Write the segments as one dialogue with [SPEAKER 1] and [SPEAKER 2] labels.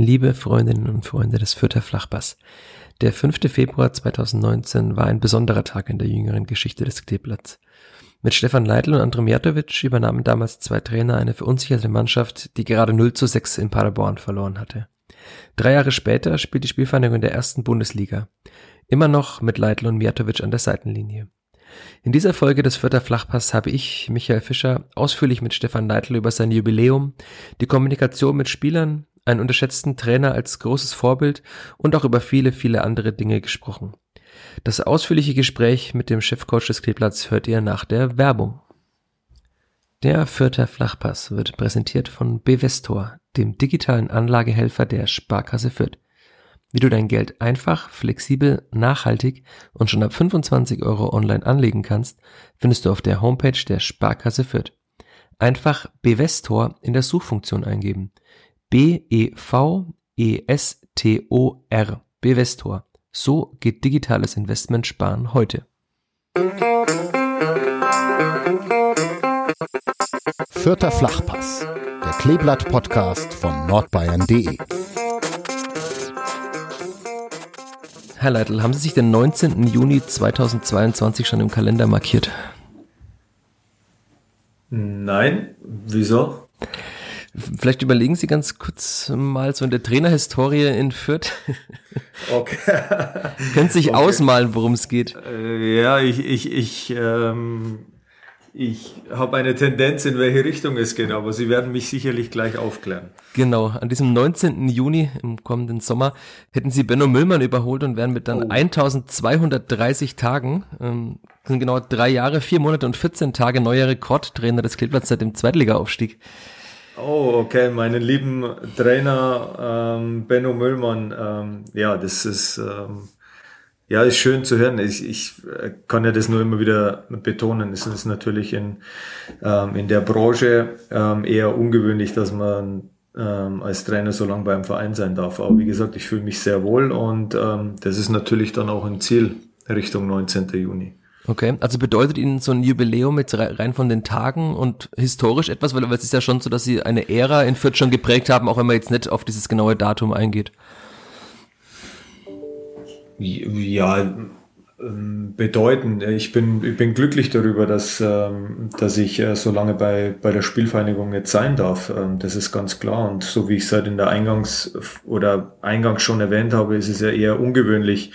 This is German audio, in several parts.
[SPEAKER 1] Liebe Freundinnen und Freunde des Fürther Flachbass, der 5. Februar 2019 war ein besonderer Tag in der jüngeren Geschichte des Kleeblatts. Mit Stefan Leitl und André Mijatovic übernahmen damals zwei Trainer eine verunsicherte Mannschaft, die gerade 0 zu 6 in Paderborn verloren hatte. Drei Jahre später spielt die Spielvereinigung in der ersten Bundesliga. Immer noch mit Leitl und Mijatovic an der Seitenlinie. In dieser Folge des Vierter Flachpass habe ich, Michael Fischer, ausführlich mit Stefan Leitl über sein Jubiläum, die Kommunikation mit Spielern, einen unterschätzten Trainer als großes Vorbild und auch über viele, viele andere Dinge gesprochen. Das ausführliche Gespräch mit dem Chefcoach des Kleeblatts hört ihr nach der Werbung. Der Vierter Flachpass wird präsentiert von Bevestor, dem digitalen Anlagehelfer der Sparkasse Fürth. Wie du dein Geld einfach, flexibel, nachhaltig und schon ab 25 Euro online anlegen kannst, findest du auf der Homepage der Sparkasse Fürth. Einfach Bevestor in der Suchfunktion eingeben. B-E-V-E-S-T-O-R. Bevestor. So geht digitales Investment sparen heute.
[SPEAKER 2] Vierter Flachpass, der Kleeblatt-Podcast von nordbayern.de.
[SPEAKER 1] Herr Leitl, haben Sie sich den 19. Juni 2022 schon im Kalender markiert?
[SPEAKER 3] Nein, wieso?
[SPEAKER 1] Vielleicht überlegen Sie ganz kurz mal so in der Trainerhistorie in Fürth. Okay. Können Sie sich okay. ausmalen, worum es geht?
[SPEAKER 3] Äh, ja, ich, ich, ich, ähm, ich habe eine Tendenz, in welche Richtung es geht, aber Sie werden mich sicherlich gleich aufklären.
[SPEAKER 1] Genau, an diesem 19. Juni im kommenden Sommer hätten Sie Benno Müllmann überholt und wären mit dann oh. 1230 Tagen, ähm, sind genau drei Jahre, vier Monate und 14 Tage neuer Rekordtrainer des Kleeblatts seit dem Zweitliga-Aufstieg.
[SPEAKER 3] Oh, okay, meinen lieben Trainer ähm, Benno Müllmann. Ähm, ja, das ist ähm, ja ist schön zu hören. Ich, ich äh, kann ja das nur immer wieder betonen. Es ist natürlich in ähm, in der Branche ähm, eher ungewöhnlich, dass man ähm, als Trainer so lange beim Verein sein darf. Aber wie gesagt, ich fühle mich sehr wohl und ähm, das ist natürlich dann auch ein Ziel Richtung 19. Juni.
[SPEAKER 1] Okay, also bedeutet Ihnen so ein Jubiläum jetzt rein von den Tagen und historisch etwas, weil, es ist ja schon so, dass Sie eine Ära in Fürth schon geprägt haben, auch wenn man jetzt nicht auf dieses genaue Datum eingeht.
[SPEAKER 3] Ja, ähm, bedeuten. Ich bin, ich bin glücklich darüber, dass, ähm, dass ich äh, so lange bei, bei der Spielvereinigung jetzt sein darf. Ähm, das ist ganz klar. Und so wie ich es halt in der Eingangs- oder Eingangs schon erwähnt habe, ist es ja eher ungewöhnlich,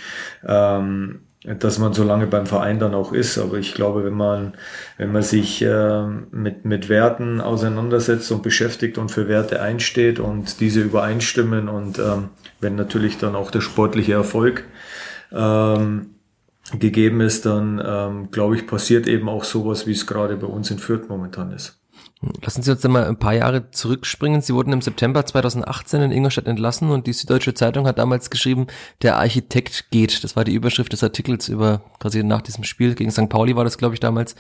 [SPEAKER 3] dass man so lange beim Verein dann auch ist. Aber ich glaube, wenn man, wenn man sich äh, mit, mit Werten auseinandersetzt und beschäftigt und für Werte einsteht und diese übereinstimmen und ähm, wenn natürlich dann auch der sportliche Erfolg ähm, gegeben ist, dann ähm, glaube ich, passiert eben auch sowas, wie es gerade bei uns in Fürth momentan ist.
[SPEAKER 1] Lassen Sie uns mal ein paar Jahre zurückspringen. Sie wurden im September 2018 in Ingolstadt entlassen und die Süddeutsche Zeitung hat damals geschrieben, der Architekt geht. Das war die Überschrift des Artikels über quasi nach diesem Spiel gegen St. Pauli war das, glaube ich, damals,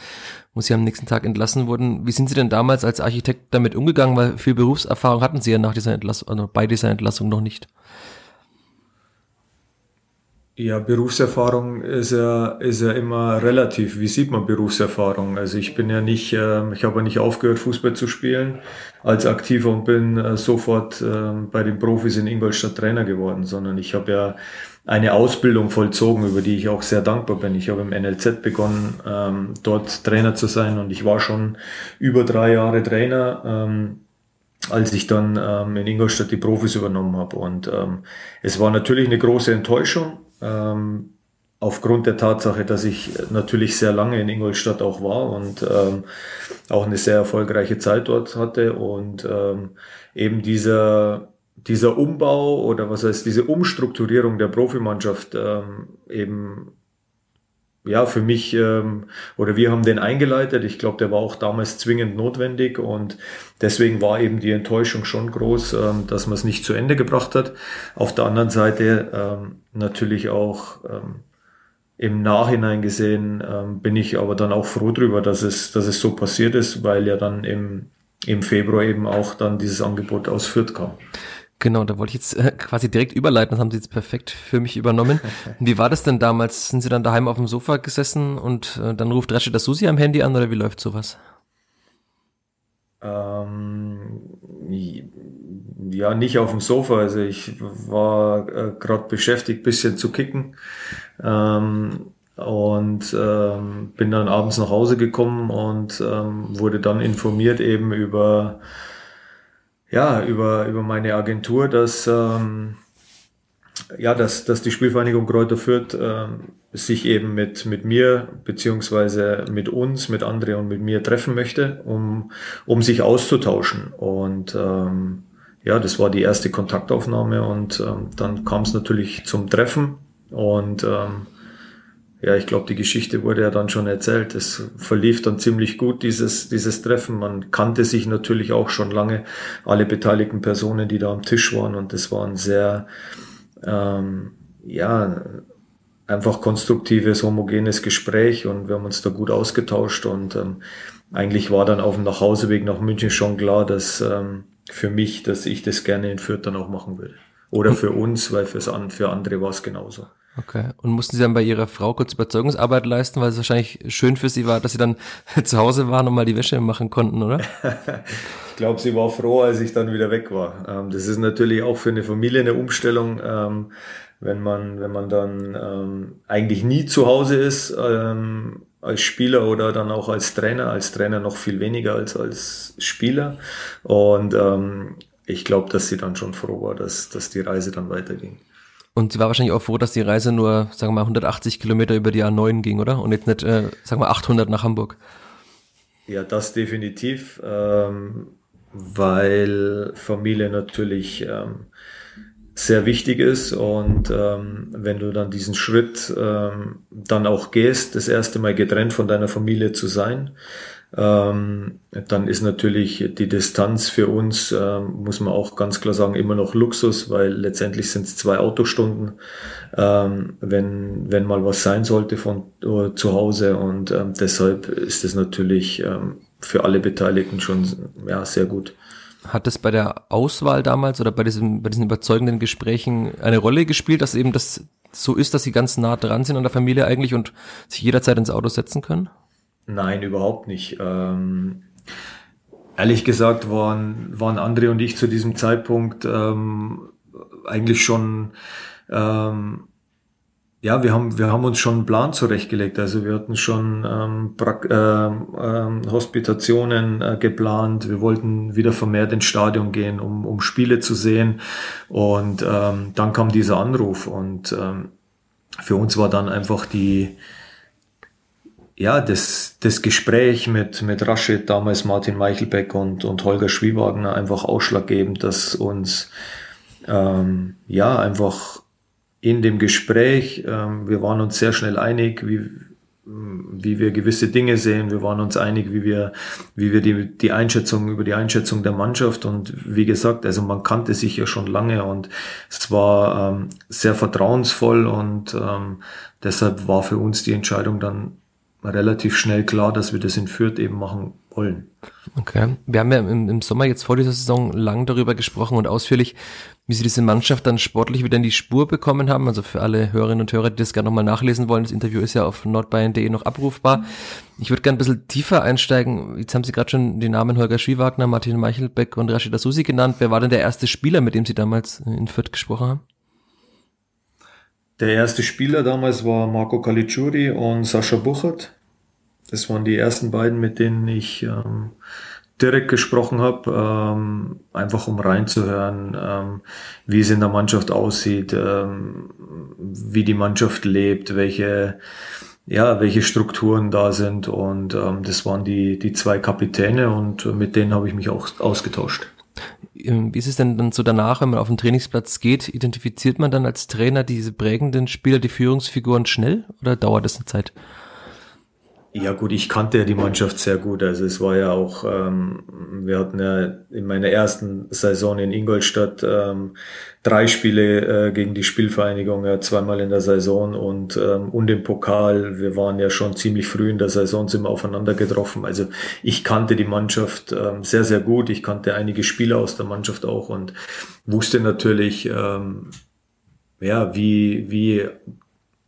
[SPEAKER 1] wo Sie am nächsten Tag entlassen wurden. Wie sind Sie denn damals als Architekt damit umgegangen? Weil viel Berufserfahrung hatten Sie ja nach dieser Entlassung, also bei dieser Entlassung noch nicht.
[SPEAKER 3] Ja, Berufserfahrung ist ja, ist ja immer relativ. Wie sieht man Berufserfahrung? Also ich bin ja nicht, äh, ich habe ja nicht aufgehört, Fußball zu spielen als Aktiver und bin äh, sofort äh, bei den Profis in Ingolstadt Trainer geworden, sondern ich habe ja eine Ausbildung vollzogen, über die ich auch sehr dankbar bin. Ich habe im NLZ begonnen, ähm, dort Trainer zu sein und ich war schon über drei Jahre Trainer. Ähm, als ich dann ähm, in Ingolstadt die Profis übernommen habe. Und ähm, es war natürlich eine große Enttäuschung, ähm, aufgrund der Tatsache, dass ich natürlich sehr lange in Ingolstadt auch war und ähm, auch eine sehr erfolgreiche Zeit dort hatte und ähm, eben dieser dieser Umbau oder was heißt diese Umstrukturierung der Profimannschaft ähm, eben ja, für mich, ähm, oder wir haben den eingeleitet. Ich glaube, der war auch damals zwingend notwendig und deswegen war eben die Enttäuschung schon groß, ähm, dass man es nicht zu Ende gebracht hat. Auf der anderen Seite ähm, natürlich auch ähm, im Nachhinein gesehen ähm, bin ich aber dann auch froh drüber, dass es, dass es so passiert ist, weil ja dann im, im Februar eben auch dann dieses Angebot aus Fürth kam.
[SPEAKER 1] Genau, da wollte ich jetzt äh, quasi direkt überleiten, das haben Sie jetzt perfekt für mich übernommen. Wie war das denn damals? Sind Sie dann daheim auf dem Sofa gesessen und äh, dann ruft Rashida Susi am Handy an oder wie läuft sowas?
[SPEAKER 3] Ähm, ja, nicht auf dem Sofa. Also ich war äh, gerade beschäftigt, bisschen zu kicken. Ähm, und ähm, bin dann abends nach Hause gekommen und ähm, wurde dann informiert eben über ja über über meine Agentur, dass ähm, ja dass dass die Spielvereinigung Kräuter Fürth ähm, sich eben mit mit mir beziehungsweise mit uns mit André und mit mir treffen möchte, um um sich auszutauschen. Und ähm, ja, das war die erste Kontaktaufnahme und ähm, dann kam es natürlich zum Treffen. Und ähm, ja, ich glaube, die Geschichte wurde ja dann schon erzählt. Es verlief dann ziemlich gut, dieses, dieses Treffen. Man kannte sich natürlich auch schon lange, alle beteiligten Personen, die da am Tisch waren. Und es war ein sehr, ähm, ja, einfach konstruktives, homogenes Gespräch und wir haben uns da gut ausgetauscht. Und ähm, eigentlich war dann auf dem Nachhauseweg nach München schon klar, dass ähm, für mich, dass ich das gerne in Fürth dann auch machen würde. Oder für uns, weil fürs, für andere war es genauso.
[SPEAKER 1] Okay. Und mussten Sie dann bei Ihrer Frau kurz Überzeugungsarbeit leisten, weil es wahrscheinlich schön für Sie war, dass Sie dann zu Hause waren und mal die Wäsche machen konnten, oder?
[SPEAKER 3] ich glaube, sie war froh, als ich dann wieder weg war. Ähm, das ist natürlich auch für eine Familie eine Umstellung, ähm, wenn man, wenn man dann ähm, eigentlich nie zu Hause ist als Spieler oder dann auch als Trainer. Als Trainer noch viel weniger als als Spieler. Und ich glaube, dass sie dann schon froh war, dass, dass die Reise dann weiterging.
[SPEAKER 1] Und sie war wahrscheinlich auch froh, dass die Reise nur, sagen wir mal, 180 Kilometer über die A9 ging, oder? Und jetzt nicht, äh, sagen wir, 800 nach Hamburg.
[SPEAKER 3] Ja, das definitiv, ähm, weil Familie natürlich ähm, sehr wichtig ist und ähm, wenn du dann diesen Schritt ähm, dann auch gehst, das erste Mal getrennt von deiner Familie zu sein, ähm, dann ist natürlich die Distanz für uns, ähm, muss man auch ganz klar sagen, immer noch Luxus, weil letztendlich sind es zwei Autostunden, ähm, wenn, wenn mal was sein sollte von uh, zu Hause. Und ähm, deshalb ist es natürlich ähm, für alle Beteiligten schon ja, sehr gut.
[SPEAKER 1] Hat es bei der Auswahl damals oder bei, diesem, bei diesen überzeugenden Gesprächen eine Rolle gespielt, dass eben das so ist, dass sie ganz nah dran sind an der Familie eigentlich und sich jederzeit ins Auto setzen können?
[SPEAKER 3] Nein, überhaupt nicht. Ähm, ehrlich gesagt waren, waren André und ich zu diesem Zeitpunkt ähm, eigentlich schon, ähm, ja, wir haben, wir haben uns schon einen Plan zurechtgelegt. Also wir hatten schon ähm, pra äh, äh, Hospitationen äh, geplant. Wir wollten wieder vermehrt ins Stadion gehen, um, um Spiele zu sehen. Und ähm, dann kam dieser Anruf und ähm, für uns war dann einfach die, ja, das, das Gespräch mit, mit Rashid, damals Martin Meichelbeck und, und Holger Schwiewagner einfach ausschlaggebend, dass uns ähm, ja einfach in dem Gespräch, ähm, wir waren uns sehr schnell einig, wie, wie wir gewisse Dinge sehen. Wir waren uns einig, wie wir, wie wir die, die Einschätzung über die Einschätzung der Mannschaft und wie gesagt, also man kannte sich ja schon lange und es war ähm, sehr vertrauensvoll und ähm, deshalb war für uns die Entscheidung dann relativ schnell klar, dass wir das in Fürth eben machen wollen.
[SPEAKER 1] Okay. Wir haben ja im, im, Sommer jetzt vor dieser Saison lang darüber gesprochen und ausführlich, wie sie diese Mannschaft dann sportlich wieder in die Spur bekommen haben. Also für alle Hörerinnen und Hörer, die das gerne nochmal nachlesen wollen, das Interview ist ja auf nordbayern.de noch abrufbar. Ich würde gerne ein bisschen tiefer einsteigen. Jetzt haben Sie gerade schon die Namen Holger Schwiewagner, Martin Meichelbeck und Rashida Susi genannt. Wer war denn der erste Spieler, mit dem Sie damals in Fürth gesprochen haben?
[SPEAKER 3] Der erste Spieler damals war Marco Caligiuri und Sascha Buchert. Das waren die ersten beiden, mit denen ich ähm, direkt gesprochen habe, ähm, einfach um reinzuhören, ähm, wie es in der Mannschaft aussieht, ähm, wie die Mannschaft lebt, welche ja, welche Strukturen da sind und ähm, das waren die die zwei Kapitäne und mit denen habe ich mich auch ausgetauscht.
[SPEAKER 1] Ähm, wie ist es denn dann so danach, wenn man auf den Trainingsplatz geht, identifiziert man dann als Trainer diese prägenden Spieler, die Führungsfiguren schnell oder dauert das eine Zeit?
[SPEAKER 3] Ja gut, ich kannte ja die Mannschaft sehr gut. Also es war ja auch, ähm, wir hatten ja in meiner ersten Saison in Ingolstadt ähm, drei Spiele äh, gegen die Spielvereinigung, ja, zweimal in der Saison und, ähm, und im Pokal. Wir waren ja schon ziemlich früh in der Saison, sind wir aufeinander getroffen. Also ich kannte die Mannschaft ähm, sehr, sehr gut. Ich kannte einige Spieler aus der Mannschaft auch und wusste natürlich, ähm, ja, wie, wie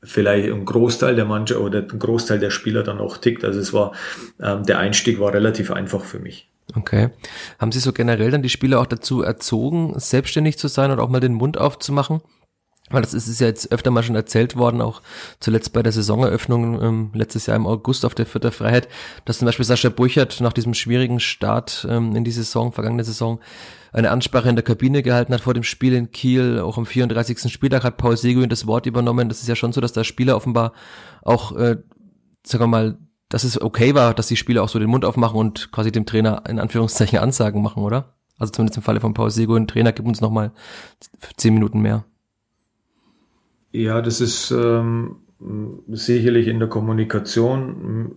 [SPEAKER 3] vielleicht ein Großteil der Mannschaft oder ein Großteil der Spieler dann auch tickt. Also es war, ähm, der Einstieg war relativ einfach für mich.
[SPEAKER 1] Okay. Haben Sie so generell dann die Spieler auch dazu erzogen, selbstständig zu sein oder auch mal den Mund aufzumachen? Weil das ist, ist ja jetzt öfter mal schon erzählt worden, auch zuletzt bei der Saisoneröffnung ähm, letztes Jahr im August auf der Vierter Freiheit, dass zum Beispiel Sascha Burchert nach diesem schwierigen Start ähm, in die Saison, vergangene Saison, eine Ansprache in der Kabine gehalten hat vor dem Spiel in Kiel. Auch am 34. Spieltag hat Paul Seguin das Wort übernommen. Das ist ja schon so, dass da Spieler offenbar auch, äh, sagen wir mal, dass es okay war, dass die Spieler auch so den Mund aufmachen und quasi dem Trainer in Anführungszeichen Ansagen machen, oder? Also zumindest im Falle von Paul Seguin, Trainer, gibt uns nochmal zehn Minuten mehr.
[SPEAKER 3] Ja, das ist ähm, sicherlich in der Kommunikation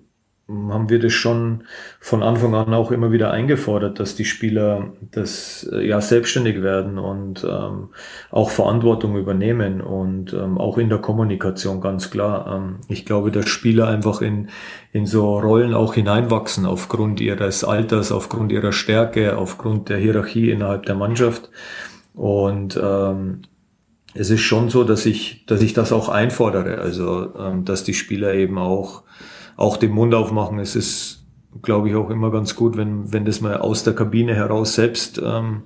[SPEAKER 3] haben wir das schon von Anfang an auch immer wieder eingefordert, dass die Spieler das äh, ja selbstständig werden und ähm, auch Verantwortung übernehmen und ähm, auch in der Kommunikation ganz klar. Ähm, ich glaube, dass Spieler einfach in in so Rollen auch hineinwachsen aufgrund ihres Alters, aufgrund ihrer Stärke, aufgrund der Hierarchie innerhalb der Mannschaft und ähm, es ist schon so, dass ich, dass ich das auch einfordere, also ähm, dass die Spieler eben auch auch den Mund aufmachen. Es ist, glaube ich, auch immer ganz gut, wenn, wenn das mal aus der Kabine heraus selbst ähm,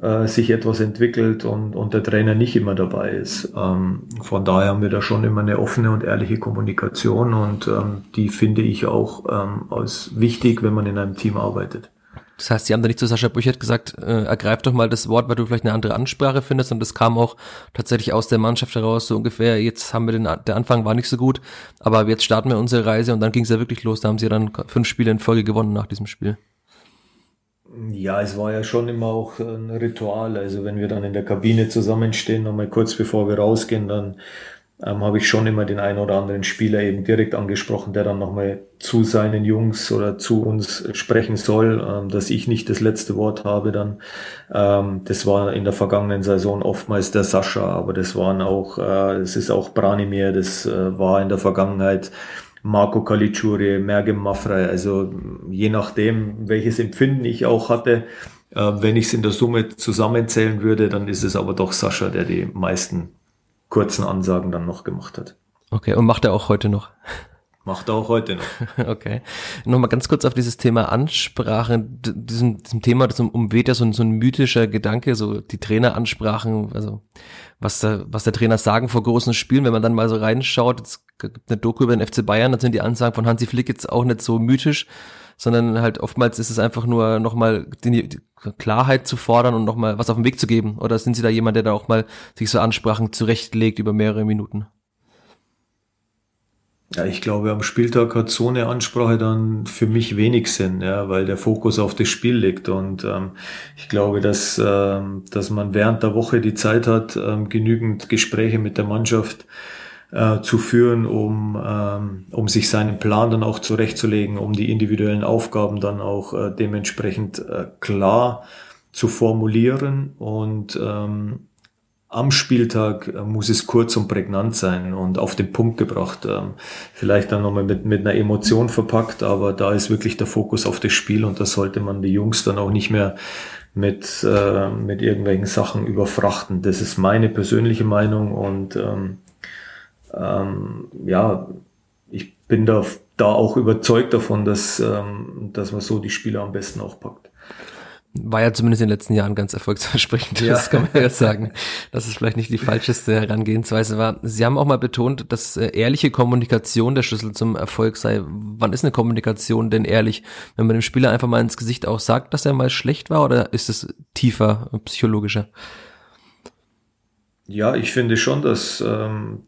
[SPEAKER 3] äh, sich etwas entwickelt und, und der Trainer nicht immer dabei ist. Ähm, von daher haben wir da schon immer eine offene und ehrliche Kommunikation und ähm, die finde ich auch ähm, als wichtig, wenn man in einem Team arbeitet.
[SPEAKER 1] Das heißt, sie haben da nicht zu Sascha Büchert gesagt, äh, ergreif doch mal das Wort, weil du vielleicht eine andere Ansprache findest und das kam auch tatsächlich aus der Mannschaft heraus, so ungefähr, jetzt haben wir den, der Anfang war nicht so gut, aber jetzt starten wir unsere Reise und dann ging es ja wirklich los, da haben sie dann fünf Spiele in Folge gewonnen nach diesem Spiel.
[SPEAKER 3] Ja, es war ja schon immer auch ein Ritual. Also wenn wir dann in der Kabine zusammenstehen, nochmal kurz bevor wir rausgehen, dann ähm, habe ich schon immer den einen oder anderen Spieler eben direkt angesprochen, der dann nochmal zu seinen Jungs oder zu uns sprechen soll, ähm, dass ich nicht das letzte Wort habe dann. Ähm, das war in der vergangenen Saison oftmals der Sascha, aber das waren auch, äh, es ist auch Branimir, das äh, war in der Vergangenheit Marco Caligiuri, Mergem Maffrey, also je nachdem, welches Empfinden ich auch hatte, äh, wenn ich es in der Summe zusammenzählen würde, dann ist es aber doch Sascha, der die meisten kurzen Ansagen dann noch gemacht hat.
[SPEAKER 1] Okay, und macht er auch heute noch?
[SPEAKER 3] Macht er auch heute noch.
[SPEAKER 1] Okay. Nochmal ganz kurz auf dieses Thema Ansprache. Diesem, diesem Thema, das umweht ja so ein, so ein mythischer Gedanke, so die Traineransprachen, also was der, was der Trainer sagen vor großen Spielen, wenn man dann mal so reinschaut, es gibt eine Doku über den FC Bayern, dann sind die Ansagen von Hansi Flick jetzt auch nicht so mythisch, sondern halt oftmals ist es einfach nur nochmal die, die Klarheit zu fordern und nochmal was auf den Weg zu geben? Oder sind Sie da jemand, der da auch mal sich so Ansprachen zurechtlegt über mehrere Minuten?
[SPEAKER 3] Ja, ich glaube, am Spieltag hat so eine Ansprache dann für mich wenig Sinn, ja, weil der Fokus auf das Spiel liegt. Und ähm, ich glaube, dass, ähm, dass man während der Woche die Zeit hat, ähm, genügend Gespräche mit der Mannschaft äh, zu führen, um, ähm, um sich seinen Plan dann auch zurechtzulegen, um die individuellen Aufgaben dann auch äh, dementsprechend äh, klar zu formulieren und ähm, am Spieltag äh, muss es kurz und prägnant sein und auf den Punkt gebracht. Ähm, vielleicht dann nochmal mit, mit einer Emotion verpackt, aber da ist wirklich der Fokus auf das Spiel und da sollte man die Jungs dann auch nicht mehr mit, äh, mit irgendwelchen Sachen überfrachten. Das ist meine persönliche Meinung und ähm, ähm, ja, ich bin da, da auch überzeugt davon, dass, ähm, dass man so die Spieler am besten auch packt.
[SPEAKER 1] War ja zumindest in den letzten Jahren ganz erfolgsversprechend, ja. das kann man ja sagen, dass es vielleicht nicht die falscheste Herangehensweise war. Sie haben auch mal betont, dass äh, ehrliche Kommunikation der Schlüssel zum Erfolg sei. Wann ist eine Kommunikation denn ehrlich? Wenn man dem Spieler einfach mal ins Gesicht auch sagt, dass er mal schlecht war oder ist es tiefer, psychologischer?
[SPEAKER 3] Ja, ich finde schon, dass ähm,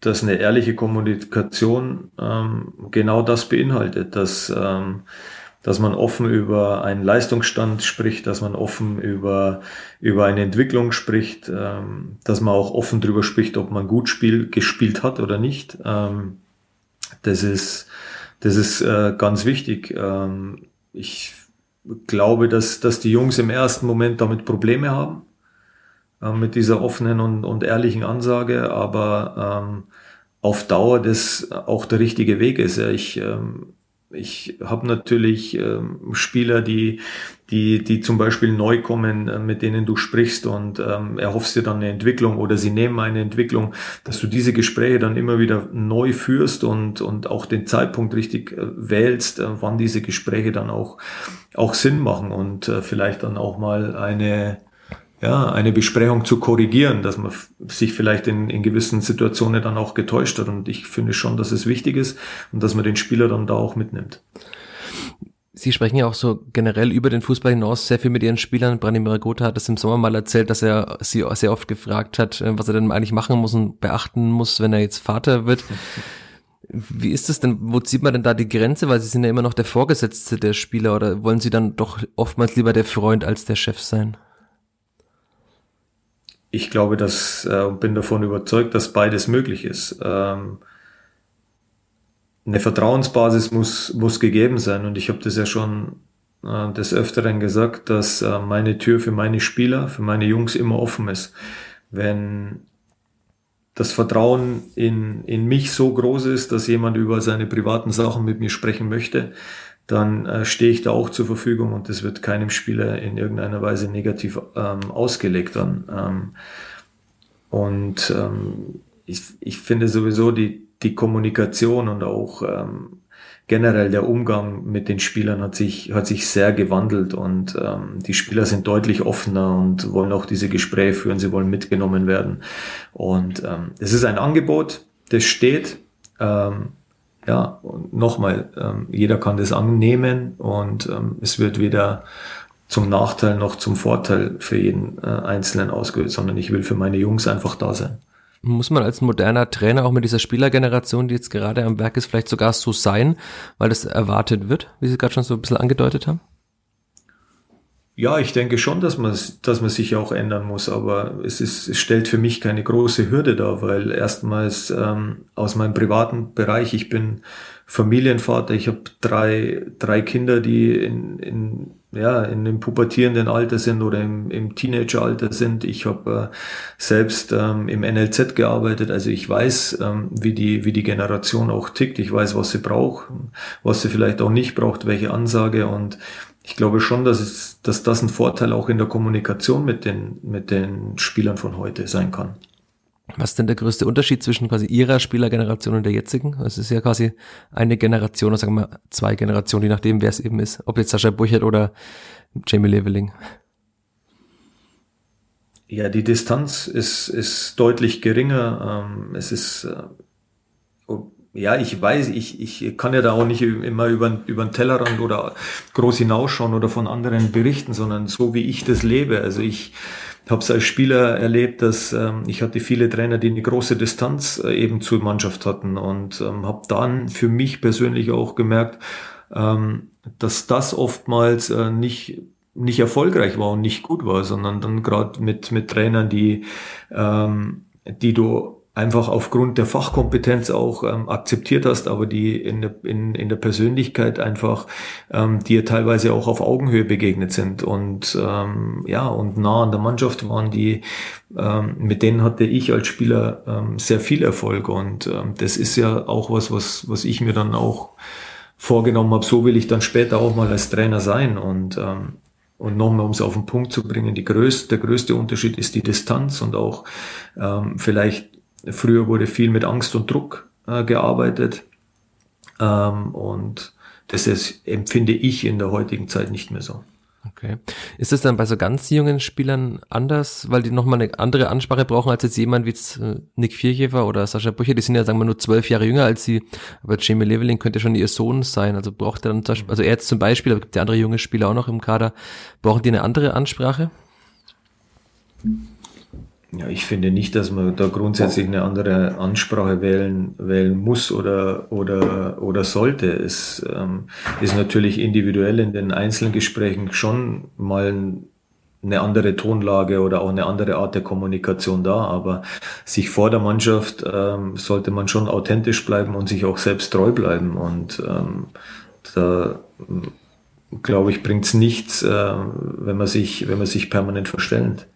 [SPEAKER 3] dass eine ehrliche Kommunikation ähm, genau das beinhaltet, dass, ähm, dass man offen über einen Leistungsstand spricht, dass man offen über, über eine Entwicklung spricht, ähm, dass man auch offen darüber spricht, ob man gut spiel, gespielt hat oder nicht. Ähm, das ist, das ist äh, ganz wichtig. Ähm, ich glaube, dass, dass die Jungs im ersten Moment damit Probleme haben äh, mit dieser offenen und, und ehrlichen Ansage, aber ähm, auf Dauer das auch der richtige Weg ist. Ja, ich, ähm, ich habe natürlich ähm, Spieler, die, die, die zum Beispiel neu kommen, äh, mit denen du sprichst und ähm, erhoffst dir dann eine Entwicklung oder sie nehmen eine Entwicklung, dass du diese Gespräche dann immer wieder neu führst und, und auch den Zeitpunkt richtig äh, wählst, äh, wann diese Gespräche dann auch, auch Sinn machen und äh, vielleicht dann auch mal eine, ja, eine Besprechung zu korrigieren, dass man sich vielleicht in, in gewissen Situationen dann auch getäuscht hat. Und ich finde schon, dass es wichtig ist und dass man den Spieler dann da auch mitnimmt.
[SPEAKER 1] Sie sprechen ja auch so generell über den Fußball hinaus sehr viel mit Ihren Spielern. Branimir Gotha hat das im Sommer mal erzählt, dass er Sie sehr oft gefragt hat, äh, was er denn eigentlich machen muss und beachten muss, wenn er jetzt Vater wird. Wie ist es denn, wo zieht man denn da die Grenze? Weil Sie sind ja immer noch der Vorgesetzte der Spieler oder wollen Sie dann doch oftmals lieber der Freund als der Chef sein?
[SPEAKER 3] Ich glaube, dass äh, bin davon überzeugt, dass beides möglich ist. Ähm, eine Vertrauensbasis muss muss gegeben sein und ich habe das ja schon äh, des öfteren gesagt, dass äh, meine Tür für meine Spieler, für meine Jungs immer offen ist. Wenn das Vertrauen in, in mich so groß ist, dass jemand über seine privaten Sachen mit mir sprechen möchte, dann äh, stehe ich da auch zur Verfügung und das wird keinem Spieler in irgendeiner Weise negativ ähm, ausgelegt dann. Ähm, und ähm, ich, ich finde sowieso die, die Kommunikation und auch ähm, generell der Umgang mit den Spielern hat sich, hat sich sehr gewandelt und ähm, die Spieler sind deutlich offener und wollen auch diese Gespräche führen, sie wollen mitgenommen werden. Und ähm, es ist ein Angebot, das steht. Ähm, ja, nochmal, ähm, jeder kann das annehmen und ähm, es wird weder zum Nachteil noch zum Vorteil für jeden äh, Einzelnen ausgeübt, sondern ich will für meine Jungs einfach da sein.
[SPEAKER 1] Muss man als moderner Trainer auch mit dieser Spielergeneration, die jetzt gerade am Werk ist, vielleicht sogar so sein, weil das erwartet wird, wie Sie gerade schon so ein bisschen angedeutet haben?
[SPEAKER 3] Ja, ich denke schon, dass man, dass man sich auch ändern muss, aber es, ist, es stellt für mich keine große Hürde dar, weil erstmals ähm, aus meinem privaten Bereich, ich bin Familienvater, ich habe drei, drei Kinder, die in, in, ja, in dem pubertierenden Alter sind oder im, im Teenageralter sind. Ich habe äh, selbst ähm, im NLZ gearbeitet, also ich weiß, ähm, wie, die, wie die Generation auch tickt, ich weiß, was sie braucht, was sie vielleicht auch nicht braucht, welche Ansage. Und ich glaube schon, dass, es, dass das ein Vorteil auch in der Kommunikation mit den, mit den Spielern von heute sein kann.
[SPEAKER 1] Was ist denn der größte Unterschied zwischen quasi ihrer Spielergeneration und der jetzigen? Es ist ja quasi eine Generation, oder sagen wir zwei Generationen, je nachdem, wer es eben ist. Ob jetzt Sascha Burchert oder Jamie Leveling.
[SPEAKER 3] Ja, die Distanz ist, ist deutlich geringer. Ähm, es ist, äh, ja, ich weiß, ich, ich kann ja da auch nicht immer über, über den Tellerrand oder groß hinausschauen oder von anderen berichten, sondern so wie ich das lebe. Also ich habe es als Spieler erlebt, dass ähm, ich hatte viele Trainer, die eine große Distanz äh, eben zur Mannschaft hatten und ähm, habe dann für mich persönlich auch gemerkt, ähm, dass das oftmals äh, nicht nicht erfolgreich war und nicht gut war, sondern dann gerade mit mit Trainern, die ähm, die du einfach aufgrund der Fachkompetenz auch ähm, akzeptiert hast, aber die in der, in, in der Persönlichkeit einfach ähm, dir teilweise auch auf Augenhöhe begegnet sind. Und ähm, ja und nah an der Mannschaft waren, die ähm, mit denen hatte ich als Spieler ähm, sehr viel Erfolg. Und ähm, das ist ja auch was, was was ich mir dann auch vorgenommen habe. So will ich dann später auch mal als Trainer sein. Und ähm, und nochmal, um es auf den Punkt zu bringen, die größte, der größte Unterschied ist die Distanz und auch ähm, vielleicht Früher wurde viel mit Angst und Druck äh, gearbeitet. Ähm, und das ist, empfinde ich in der heutigen Zeit nicht mehr so.
[SPEAKER 1] Okay. Ist es dann bei so ganz jungen Spielern anders, weil die nochmal eine andere Ansprache brauchen als jetzt jemand wie äh, Nick Vierchefer oder Sascha Bücher, die sind ja, sagen wir, nur zwölf Jahre jünger als sie, aber Jamie Leveling könnte schon ihr Sohn sein, also braucht er dann, also er jetzt zum Beispiel, aber gibt ja andere junge Spieler auch noch im Kader, brauchen die eine andere Ansprache?
[SPEAKER 3] Ja, ich finde nicht, dass man da grundsätzlich eine andere Ansprache wählen, wählen muss oder, oder, oder sollte. Es ähm, ist natürlich individuell in den einzelnen Gesprächen schon mal eine andere Tonlage oder auch eine andere Art der Kommunikation da, aber sich vor der Mannschaft ähm, sollte man schon authentisch bleiben und sich auch selbst treu bleiben. Und ähm, da glaube ich, bringt's nichts, äh, wenn man sich, wenn man sich permanent verstellt.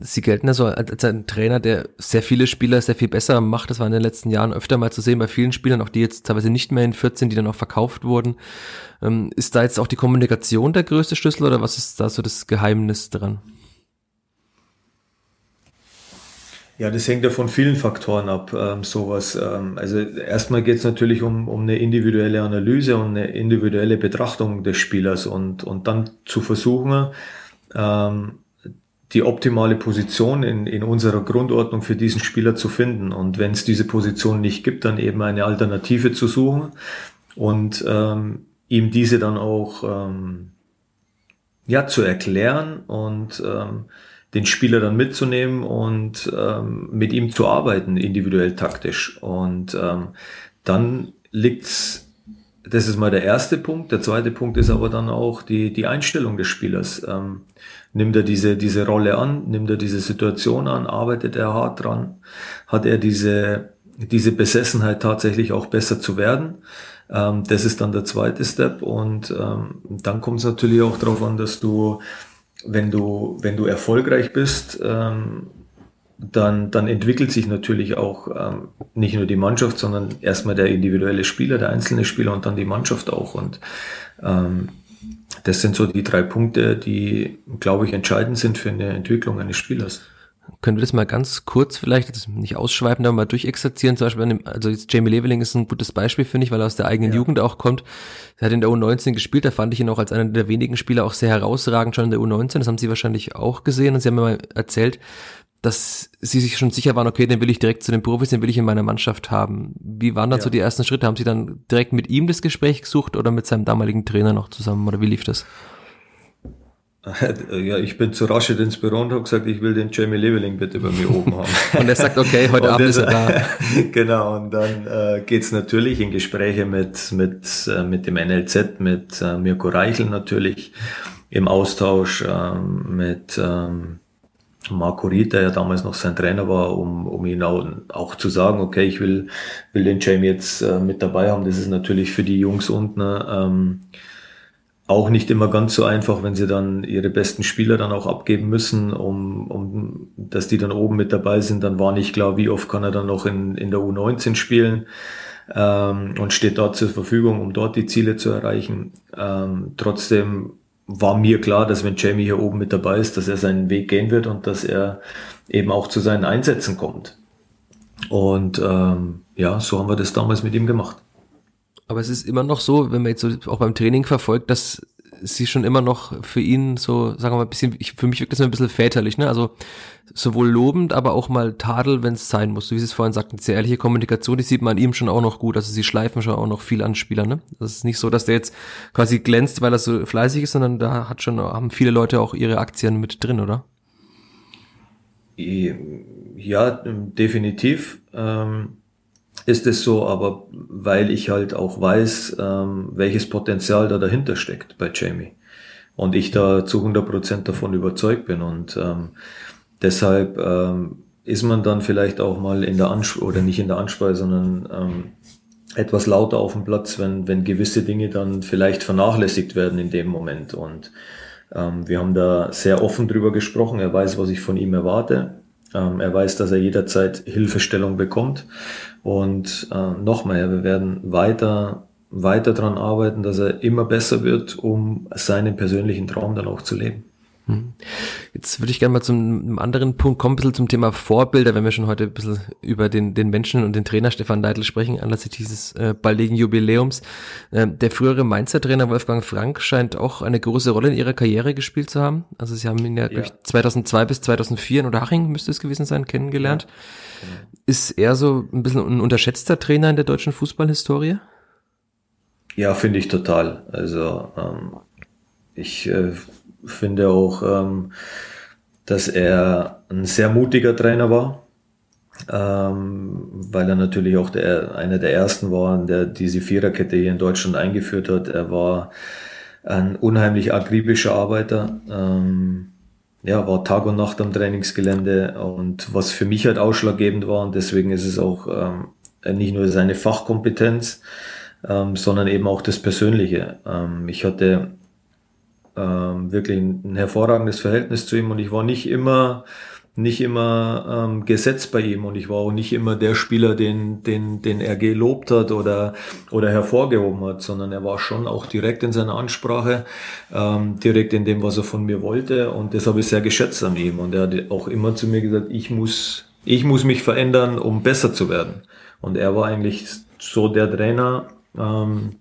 [SPEAKER 1] Sie gelten ja so als ein Trainer, der sehr viele Spieler sehr viel besser macht. Das war in den letzten Jahren öfter mal zu sehen bei vielen Spielern, auch die jetzt teilweise nicht mehr in 14, die dann auch verkauft wurden. Ähm, ist da jetzt auch die Kommunikation der größte Schlüssel oder was ist da so das Geheimnis dran?
[SPEAKER 3] Ja, das hängt ja von vielen Faktoren ab, ähm, sowas. Ähm, also erstmal geht es natürlich um, um eine individuelle Analyse und eine individuelle Betrachtung des Spielers und, und dann zu versuchen, ähm, die optimale Position in, in unserer Grundordnung für diesen Spieler zu finden. Und wenn es diese Position nicht gibt, dann eben eine Alternative zu suchen und ähm, ihm diese dann auch ähm, ja, zu erklären und ähm, den Spieler dann mitzunehmen und ähm, mit ihm zu arbeiten, individuell taktisch. Und ähm, dann liegt's das ist mal der erste Punkt. Der zweite Punkt ist aber dann auch die, die Einstellung des Spielers. Ähm, nimmt er diese, diese Rolle an, nimmt er diese Situation an, arbeitet er hart dran, hat er diese, diese Besessenheit tatsächlich auch besser zu werden. Ähm, das ist dann der zweite Step und ähm, dann kommt es natürlich auch darauf an, dass du, wenn du, wenn du erfolgreich bist, ähm, dann, dann entwickelt sich natürlich auch ähm, nicht nur die Mannschaft, sondern erstmal der individuelle Spieler, der einzelne Spieler und dann die Mannschaft auch. Und ähm, das sind so die drei Punkte, die, glaube ich, entscheidend sind für eine Entwicklung eines Spielers.
[SPEAKER 1] Können wir das mal ganz kurz vielleicht, nicht ausschweifen, aber mal durchexerzieren? Zum Beispiel, dem, also jetzt Jamie Leveling ist ein gutes Beispiel, finde ich, weil er aus der eigenen ja. Jugend auch kommt. Er hat in der U19 gespielt, da fand ich ihn auch als einer der wenigen Spieler auch sehr herausragend schon in der U19. Das haben Sie wahrscheinlich auch gesehen und Sie haben mir mal erzählt, dass sie sich schon sicher waren, okay, den will ich direkt zu den Profis, den will ich in meiner Mannschaft haben. Wie waren dann ja. so die ersten Schritte? Haben Sie dann direkt mit ihm das Gespräch gesucht oder mit seinem damaligen Trainer noch zusammen oder wie lief das?
[SPEAKER 3] Ja, ich bin zu rasch ins Büro und habe gesagt, ich will den Jamie Leveling bitte bei mir oben haben.
[SPEAKER 1] und er sagt, okay, heute Abend ist er da.
[SPEAKER 3] genau, und dann äh, geht's natürlich in Gespräche mit, mit, äh, mit dem NLZ, mit äh, Mirko Reichel natürlich, im Austausch äh, mit ähm, Marco Ried, der ja damals noch sein Trainer war, um, um ihn auch, auch zu sagen, okay, ich will, will den Jamie jetzt äh, mit dabei haben. Das ist natürlich für die Jungs unten ähm, auch nicht immer ganz so einfach, wenn sie dann ihre besten Spieler dann auch abgeben müssen, um, um dass die dann oben mit dabei sind. Dann war nicht klar, wie oft kann er dann noch in, in der U19 spielen ähm, und steht dort zur Verfügung, um dort die Ziele zu erreichen. Ähm, trotzdem war mir klar, dass wenn Jamie hier oben mit dabei ist, dass er seinen Weg gehen wird und dass er eben auch zu seinen Einsätzen kommt. Und ähm, ja, so haben wir das damals mit ihm gemacht.
[SPEAKER 1] Aber es ist immer noch so, wenn man jetzt so auch beim Training verfolgt, dass sie schon immer noch für ihn so, sagen wir mal, ein bisschen, ich, für mich wirkt das ein bisschen väterlich, ne? Also sowohl lobend, aber auch mal Tadel, wenn es sein muss. So wie Sie es vorhin sagten, diese ehrliche Kommunikation, die sieht man ihm schon auch noch gut. Also sie schleifen schon auch noch viel an Spieler, ne? Das ist nicht so, dass der jetzt quasi glänzt, weil er so fleißig ist, sondern da hat schon, haben viele Leute auch ihre Aktien mit drin, oder?
[SPEAKER 3] Ja, definitiv. Ähm ist es so, aber weil ich halt auch weiß, ähm, welches Potenzial da dahinter steckt bei Jamie. Und ich da zu 100% davon überzeugt bin. Und ähm, deshalb ähm, ist man dann vielleicht auch mal in der Ansprache, oder nicht in der Ansprache, sondern ähm, etwas lauter auf dem Platz, wenn, wenn gewisse Dinge dann vielleicht vernachlässigt werden in dem Moment. Und ähm, wir haben da sehr offen drüber gesprochen. Er weiß, was ich von ihm erwarte. Ähm, er weiß, dass er jederzeit Hilfestellung bekommt. Und äh, nochmal, wir werden weiter, weiter dran arbeiten, dass er immer besser wird, um seinen persönlichen Traum dann auch zu leben.
[SPEAKER 1] Hm. Jetzt würde ich gerne mal zum anderen Punkt kommen, ein bisschen zum Thema Vorbilder, wenn wir schon heute ein bisschen über den, den Menschen und den Trainer Stefan Leitl sprechen, anlässlich dieses äh, baldigen Jubiläums. Äh, der frühere Mainzer-Trainer Wolfgang Frank scheint auch eine große Rolle in ihrer Karriere gespielt zu haben. Also sie haben ihn ja, ja. 2002 bis 2004 in Unterhaching müsste es gewesen sein, kennengelernt. Ja. Genau. Ist er so ein bisschen ein unterschätzter Trainer in der deutschen Fußballhistorie?
[SPEAKER 3] Ja, finde ich total. Also ähm, ich äh, finde auch, ähm, dass er ein sehr mutiger Trainer war, ähm, weil er natürlich auch der, einer der ersten war, der diese Viererkette hier in Deutschland eingeführt hat. Er war ein unheimlich akribischer Arbeiter. Ähm, ja, war Tag und Nacht am Trainingsgelände und was für mich halt ausschlaggebend war und deswegen ist es auch ähm, nicht nur seine Fachkompetenz, ähm, sondern eben auch das Persönliche. Ähm, ich hatte ähm, wirklich ein, ein hervorragendes Verhältnis zu ihm. Und ich war nicht immer nicht immer ähm, gesetzt bei ihm. Und ich war auch nicht immer der Spieler, den, den, den er gelobt hat oder, oder hervorgehoben hat, sondern er war schon auch direkt in seiner Ansprache, ähm, direkt in dem, was er von mir wollte. Und das habe ich sehr geschätzt an ihm. Und er hat auch immer zu mir gesagt, ich muss, ich muss mich verändern, um besser zu werden. Und er war eigentlich so der Trainer, ähm,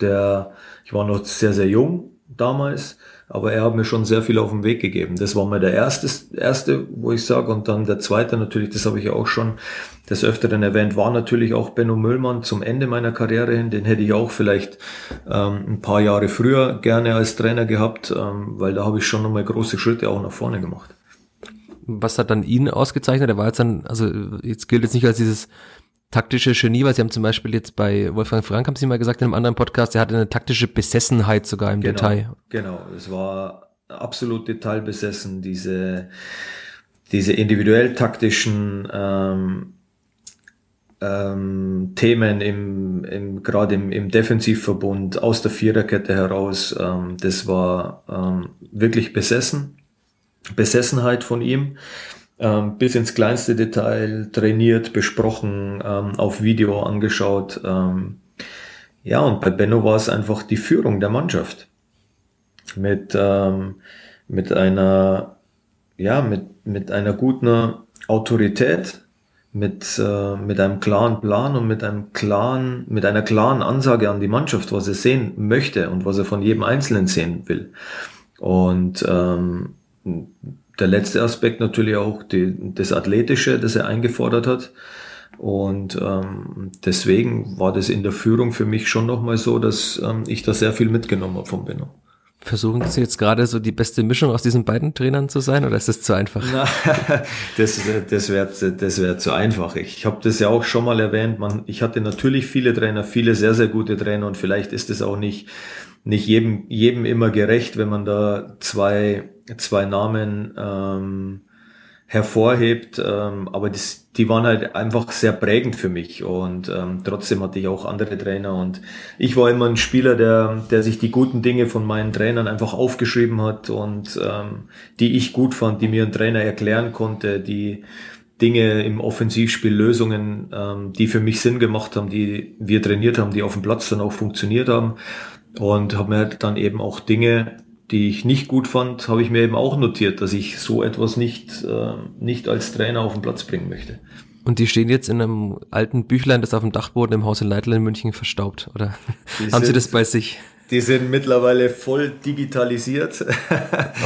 [SPEAKER 3] der, ich war noch sehr, sehr jung damals, aber er hat mir schon sehr viel auf den Weg gegeben. Das war mal der erste, erste wo ich sage. Und dann der zweite natürlich, das habe ich auch schon des Öfteren erwähnt, war natürlich auch Benno Müllmann zum Ende meiner Karriere hin. Den hätte ich auch vielleicht ähm, ein paar Jahre früher gerne als Trainer gehabt, ähm, weil da habe ich schon nochmal große Schritte auch nach vorne gemacht.
[SPEAKER 1] Was hat dann ihn ausgezeichnet? Er war jetzt dann, also jetzt gilt jetzt nicht als dieses taktische Genie, weil sie haben zum Beispiel jetzt bei Wolfgang Frank, haben sie mal gesagt in einem anderen Podcast, er hatte eine taktische Besessenheit sogar im
[SPEAKER 3] genau,
[SPEAKER 1] Detail.
[SPEAKER 3] Genau, es war absolut detailbesessen, diese, diese individuell taktischen ähm, ähm, Themen im, im gerade im, im Defensivverbund aus der Viererkette heraus, ähm, das war ähm, wirklich besessen, Besessenheit von ihm ähm, bis ins kleinste Detail trainiert, besprochen, ähm, auf Video angeschaut. Ähm, ja, und bei Benno war es einfach die Führung der Mannschaft mit ähm, mit einer ja mit mit einer guten Autorität, mit äh, mit einem klaren Plan und mit einem klaren mit einer klaren Ansage an die Mannschaft, was er sehen möchte und was er von jedem Einzelnen sehen will. Und ähm, der letzte Aspekt natürlich auch die, das Athletische, das er eingefordert hat. Und ähm, deswegen war das in der Führung für mich schon nochmal so, dass ähm, ich da sehr viel mitgenommen habe von Benno.
[SPEAKER 1] Versuchen Sie jetzt gerade so die beste Mischung aus diesen beiden Trainern zu sein oder ist das zu einfach?
[SPEAKER 3] Na, das das wäre das wär zu einfach. Ich habe das ja auch schon mal erwähnt. Man, ich hatte natürlich viele Trainer, viele sehr, sehr gute Trainer und vielleicht ist es auch nicht, nicht jedem, jedem immer gerecht, wenn man da zwei zwei Namen ähm, hervorhebt, ähm, aber das, die waren halt einfach sehr prägend für mich. Und ähm, trotzdem hatte ich auch andere Trainer. Und ich war immer ein Spieler, der, der sich die guten Dinge von meinen Trainern einfach aufgeschrieben hat und ähm, die ich gut fand, die mir ein Trainer erklären konnte, die Dinge im Offensivspiel, Lösungen, ähm, die für mich Sinn gemacht haben, die wir trainiert haben, die auf dem Platz dann auch funktioniert haben und habe mir halt dann eben auch Dinge die ich nicht gut fand, habe ich mir eben auch notiert, dass ich so etwas nicht, äh, nicht als Trainer auf den Platz bringen möchte.
[SPEAKER 1] Und die stehen jetzt in einem alten Büchlein, das auf dem Dachboden im Haus in Leitl in München verstaubt, oder die haben Sie das bei sich?
[SPEAKER 3] Die sind mittlerweile voll digitalisiert.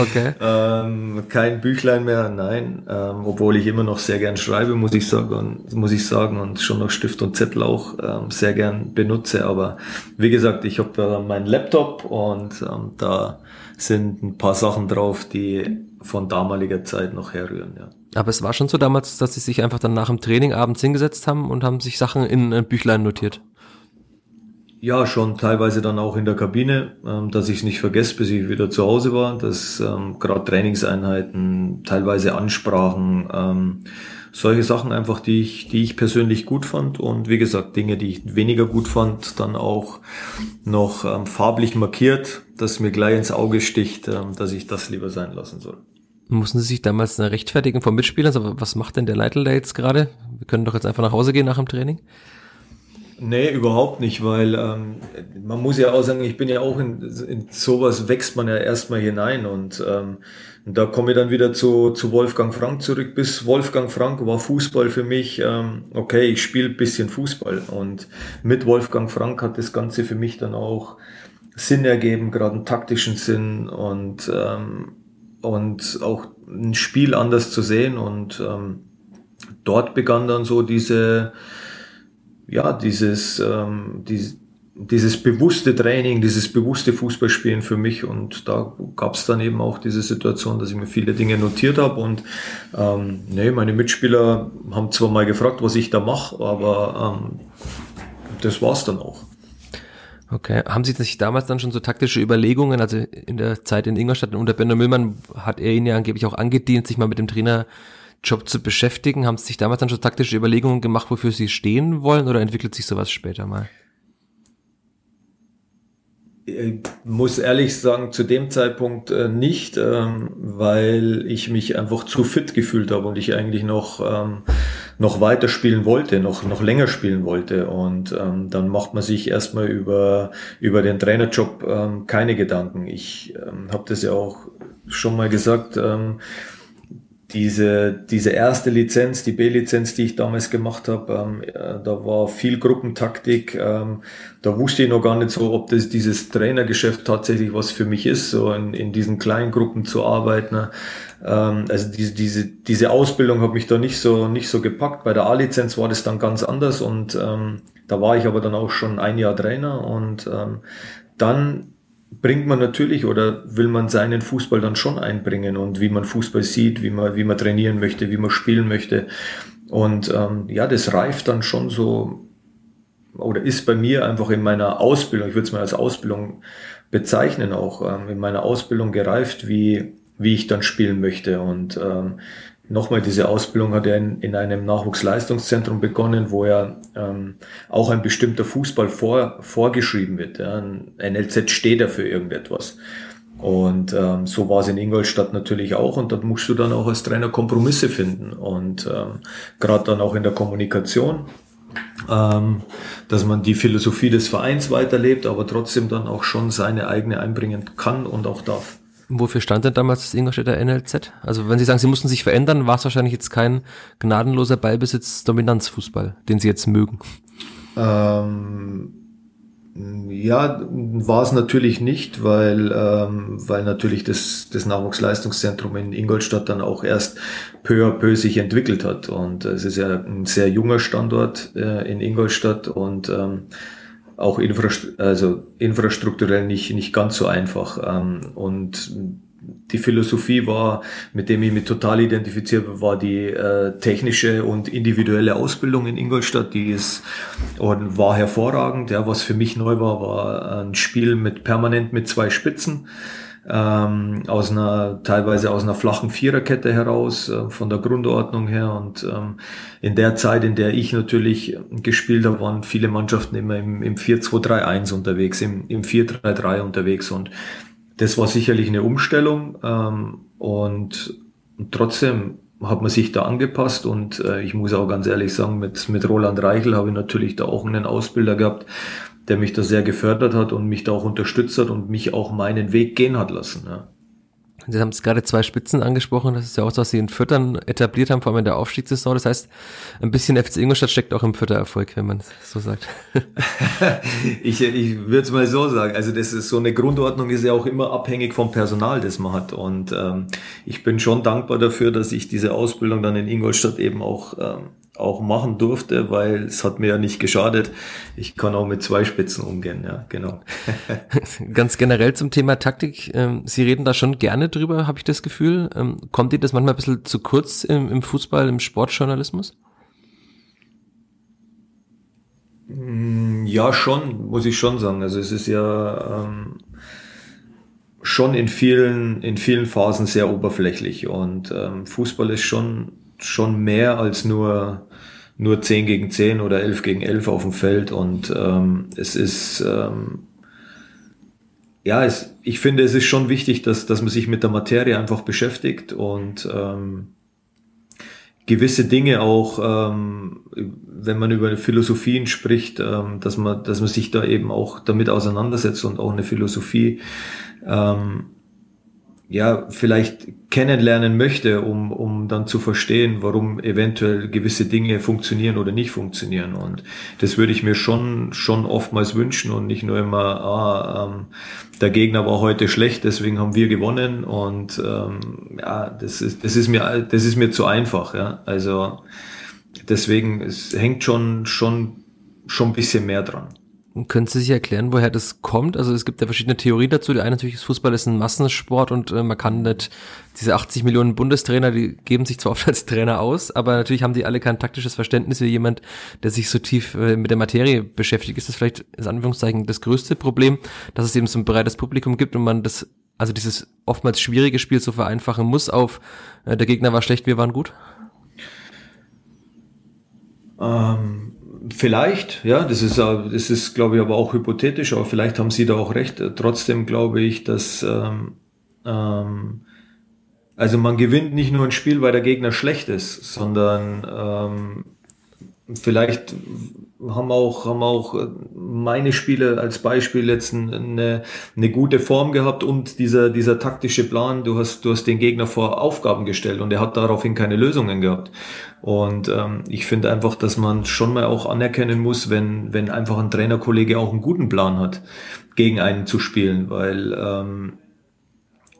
[SPEAKER 1] Okay.
[SPEAKER 3] ähm, kein Büchlein mehr, nein. Ähm, obwohl ich immer noch sehr gern schreibe, muss ich sagen, muss ich sagen, und schon noch Stift und Zettel auch ähm, sehr gern benutze. Aber wie gesagt, ich habe äh, meinen Laptop und ähm, da sind ein paar Sachen drauf, die von damaliger Zeit noch herrühren, ja.
[SPEAKER 1] Aber es war schon so damals, dass sie sich einfach dann nach dem Training abends hingesetzt haben und haben sich Sachen in ein Büchlein notiert.
[SPEAKER 3] Ja, schon teilweise dann auch in der Kabine, ähm, dass ich es nicht vergesse, bis ich wieder zu Hause war, dass ähm, gerade Trainingseinheiten, teilweise Ansprachen, ähm, solche Sachen einfach, die ich, die ich persönlich gut fand und wie gesagt, Dinge, die ich weniger gut fand, dann auch noch ähm, farblich markiert, dass mir gleich ins Auge sticht, ähm, dass ich das lieber sein lassen soll.
[SPEAKER 1] Mussten Sie sich damals rechtfertigen vom Mitspielern? Also was macht denn der Leitl da jetzt gerade? Wir können doch jetzt einfach nach Hause gehen nach dem Training.
[SPEAKER 3] Nee, überhaupt nicht, weil ähm, man muss ja auch sagen, ich bin ja auch in, in sowas wächst man ja erstmal hinein und ähm, da komme ich dann wieder zu, zu Wolfgang Frank zurück. Bis Wolfgang Frank war Fußball für mich, ähm, okay, ich spiele bisschen Fußball. Und mit Wolfgang Frank hat das Ganze für mich dann auch Sinn ergeben, gerade einen taktischen Sinn und, ähm, und auch ein Spiel anders zu sehen. Und ähm, dort begann dann so diese, ja, dieses, ähm, diese, dieses bewusste Training, dieses bewusste Fußballspielen für mich. Und da gab es dann eben auch diese Situation, dass ich mir viele Dinge notiert habe und ähm, nee, meine Mitspieler haben zwar mal gefragt, was ich da mache, aber ähm, das war's dann auch.
[SPEAKER 1] Okay, haben Sie sich damals dann schon so taktische Überlegungen, also in der Zeit in Ingolstadt unter Benno Müllmann hat er Ihnen ja angeblich auch angedient, sich mal mit dem Trainerjob zu beschäftigen. Haben Sie sich damals dann schon taktische Überlegungen gemacht, wofür Sie stehen wollen oder entwickelt sich sowas später mal?
[SPEAKER 3] ich muss ehrlich sagen, zu dem Zeitpunkt äh, nicht, ähm, weil ich mich einfach zu fit gefühlt habe und ich eigentlich noch, ähm, noch weiter spielen wollte, noch, noch länger spielen wollte. Und ähm, dann macht man sich erstmal über, über den Trainerjob keine Gedanken. Ich habe das ja auch schon mal gesagt, diese, diese erste Lizenz, die B-Lizenz, die ich damals gemacht habe, ähm, äh, da war viel Gruppentaktik. Ähm, da wusste ich noch gar nicht so, ob das dieses Trainergeschäft tatsächlich was für mich ist, so in, in diesen kleinen Gruppen zu arbeiten. Ähm, also diese, diese, diese Ausbildung hat mich da nicht so, nicht so gepackt. Bei der A-Lizenz war das dann ganz anders und ähm, da war ich aber dann auch schon ein Jahr Trainer und ähm, dann bringt man natürlich oder will man seinen Fußball dann schon einbringen und wie man Fußball sieht, wie man, wie man trainieren möchte, wie man spielen möchte. Und ähm, ja, das reift dann schon so oder ist bei mir einfach in meiner Ausbildung, ich würde es mal als Ausbildung bezeichnen, auch ähm, in meiner Ausbildung gereift, wie, wie ich dann spielen möchte. Und ähm, nochmal, diese Ausbildung hat er in, in einem Nachwuchsleistungszentrum begonnen, wo ja ähm, auch ein bestimmter Fußball vor, vorgeschrieben wird. Ja. Ein NLZ steht dafür irgendetwas. Und ähm, so war es in Ingolstadt natürlich auch. Und dort musst du dann auch als Trainer Kompromisse finden. Und ähm, gerade dann auch in der Kommunikation, ähm, dass man die Philosophie des Vereins weiterlebt, aber trotzdem dann auch schon seine eigene einbringen kann und auch darf.
[SPEAKER 1] Wofür stand denn damals das Ingolstädter NLZ? Also wenn Sie sagen, Sie mussten sich verändern, war es wahrscheinlich jetzt kein gnadenloser Ballbesitz-Dominanzfußball, den Sie jetzt mögen.
[SPEAKER 3] Ähm, ja, war es natürlich nicht, weil, ähm, weil natürlich das, das Nachwuchsleistungszentrum in Ingolstadt dann auch erst peu à peu sich entwickelt hat. Und es ist ja ein sehr junger Standort äh, in Ingolstadt und ähm, auch infrastru also infrastrukturell nicht, nicht ganz so einfach. Ähm, und die Philosophie war, mit dem ich mich total identifiziert habe, war die äh, technische und individuelle Ausbildung in Ingolstadt. Die ist und war hervorragend. Ja, was für mich neu war, war ein Spiel mit permanent mit zwei Spitzen ähm, aus einer teilweise aus einer flachen Viererkette heraus äh, von der Grundordnung her. Und ähm, in der Zeit, in der ich natürlich gespielt habe, waren viele Mannschaften immer im, im 4-2-3-1 unterwegs, im, im 4-3-3 unterwegs. Und das war sicherlich eine Umstellung. Ähm, und, trotzdem hat man sich da angepasst. Und äh, ich muss auch ganz ehrlich sagen, mit, mit Roland Reichel habe ich natürlich da auch einen Ausbilder gehabt, der mich da sehr gefördert hat und mich da auch unterstützt hat und mich auch meinen Weg gehen hat lassen. Ja.
[SPEAKER 1] Sie haben es gerade zwei Spitzen angesprochen. Das ist ja auch so, was Sie in Füttern etabliert haben, vor allem in der Aufstiegssaison. Das heißt, ein bisschen FC Ingolstadt steckt auch im Fütter-Erfolg, wenn man so sagt.
[SPEAKER 3] ich ich würde es mal so sagen. Also das ist so eine Grundordnung ist ja auch immer abhängig vom Personal, das man hat. Und ähm, ich bin schon dankbar dafür, dass ich diese Ausbildung dann in Ingolstadt eben auch ähm, auch machen durfte, weil es hat mir ja nicht geschadet. Ich kann auch mit zwei Spitzen umgehen, ja, genau.
[SPEAKER 1] Ganz generell zum Thema Taktik. Ähm, Sie reden da schon gerne drüber, habe ich das Gefühl. Ähm, kommt Ihnen das manchmal ein bisschen zu kurz im, im Fußball, im Sportjournalismus?
[SPEAKER 3] Mm, ja, schon, muss ich schon sagen. Also es ist ja ähm, schon in vielen, in vielen Phasen sehr oberflächlich und ähm, Fußball ist schon schon mehr als nur, nur 10 gegen 10 oder 11 gegen 11 auf dem Feld. Und ähm, es ist, ähm, ja, es, ich finde, es ist schon wichtig, dass, dass man sich mit der Materie einfach beschäftigt und ähm, gewisse Dinge auch, ähm, wenn man über Philosophien spricht, ähm, dass man, dass man sich da eben auch damit auseinandersetzt und auch eine Philosophie ähm, ja, vielleicht kennenlernen möchte, um, um dann zu verstehen, warum eventuell gewisse Dinge funktionieren oder nicht funktionieren. Und das würde ich mir schon, schon oftmals wünschen und nicht nur immer, ah, ähm, der Gegner war heute schlecht, deswegen haben wir gewonnen. Und ähm, ja, das ist, das ist mir, das ist mir zu einfach. Ja, also deswegen, es hängt schon, schon, schon ein bisschen mehr dran.
[SPEAKER 1] Können Sie sich erklären, woher das kommt? Also es gibt ja verschiedene Theorien dazu. Die eine natürlich ist, Fußball ist ein Massensport und äh, man kann nicht, diese 80 Millionen Bundestrainer, die geben sich zwar oft als Trainer aus, aber natürlich haben die alle kein taktisches Verständnis wie jemand, der sich so tief äh, mit der Materie beschäftigt. Ist das vielleicht, in Anführungszeichen, das größte Problem, dass es eben so ein breites Publikum gibt und man das, also dieses oftmals schwierige Spiel so vereinfachen muss auf, äh, der Gegner war schlecht, wir waren gut?
[SPEAKER 3] Ähm Vielleicht, ja, das ist, das ist, glaube ich, aber auch hypothetisch, aber vielleicht haben Sie da auch recht. Trotzdem glaube ich, dass ähm, ähm, also man gewinnt nicht nur ein Spiel, weil der Gegner schlecht ist, sondern ähm, vielleicht haben auch, haben auch meine Spiele als Beispiel jetzt eine, eine gute Form gehabt und dieser, dieser taktische Plan, du hast, du hast den Gegner vor Aufgaben gestellt und er hat daraufhin keine Lösungen gehabt. Und ähm, ich finde einfach, dass man schon mal auch anerkennen muss, wenn, wenn einfach ein Trainerkollege auch einen guten Plan hat, gegen einen zu spielen, weil ähm,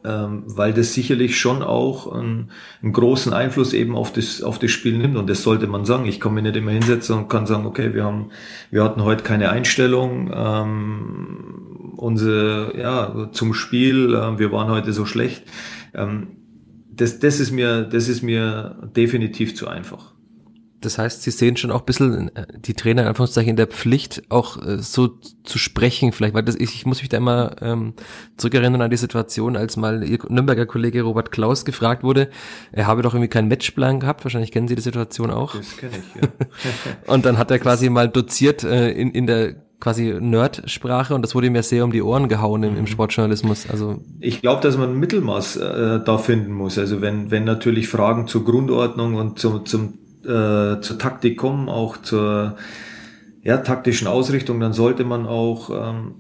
[SPEAKER 3] weil das sicherlich schon auch einen, einen, großen Einfluss eben auf das, auf das Spiel nimmt. Und das sollte man sagen. Ich kann mich nicht immer hinsetzen und kann sagen, okay, wir haben, wir hatten heute keine Einstellung, ähm, unsere, ja, zum Spiel, äh, wir waren heute so schlecht. Ähm, das, das ist mir, das ist mir definitiv zu einfach.
[SPEAKER 1] Das heißt, Sie sehen schon auch ein bisschen äh, die Trainer in Anführungszeichen in der Pflicht, auch äh, so zu sprechen, vielleicht, weil das, ich, ich muss mich da immer ähm, zurückerinnern an die Situation, als mal Ihr Nürnberger Kollege Robert Klaus gefragt wurde, er habe doch irgendwie keinen Matchplan gehabt, wahrscheinlich kennen Sie die Situation auch. Das kenne ich, ja. und dann hat er quasi mal doziert äh, in, in der quasi Nerd-Sprache und das wurde mir sehr um die Ohren gehauen im, im mhm. Sportjournalismus. Also
[SPEAKER 3] ich glaube, dass man ein Mittelmaß äh, da finden muss. Also wenn, wenn natürlich Fragen zur Grundordnung und zum, zum äh, zur Taktik kommen, auch zur ja, taktischen Ausrichtung, dann sollte man auch, ähm,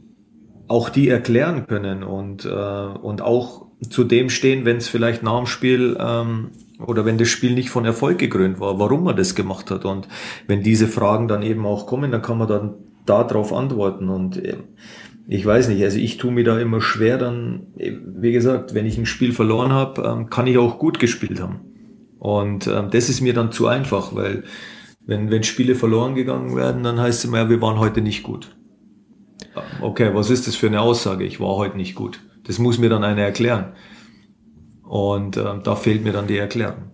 [SPEAKER 3] auch die erklären können und, äh, und auch zu dem stehen, wenn es vielleicht nach dem Spiel ähm, oder wenn das Spiel nicht von Erfolg gekrönt war, warum man das gemacht hat. Und wenn diese Fragen dann eben auch kommen, dann kann man dann darauf antworten. Und äh, ich weiß nicht, also ich tue mir da immer schwer, dann, wie gesagt, wenn ich ein Spiel verloren habe, ähm, kann ich auch gut gespielt haben. Und ähm, das ist mir dann zu einfach, weil wenn, wenn Spiele verloren gegangen werden, dann heißt es immer, ja, wir waren heute nicht gut. Okay, was ist das für eine Aussage? Ich war heute nicht gut. Das muss mir dann einer erklären. Und ähm, da fehlt mir dann die Erklärung.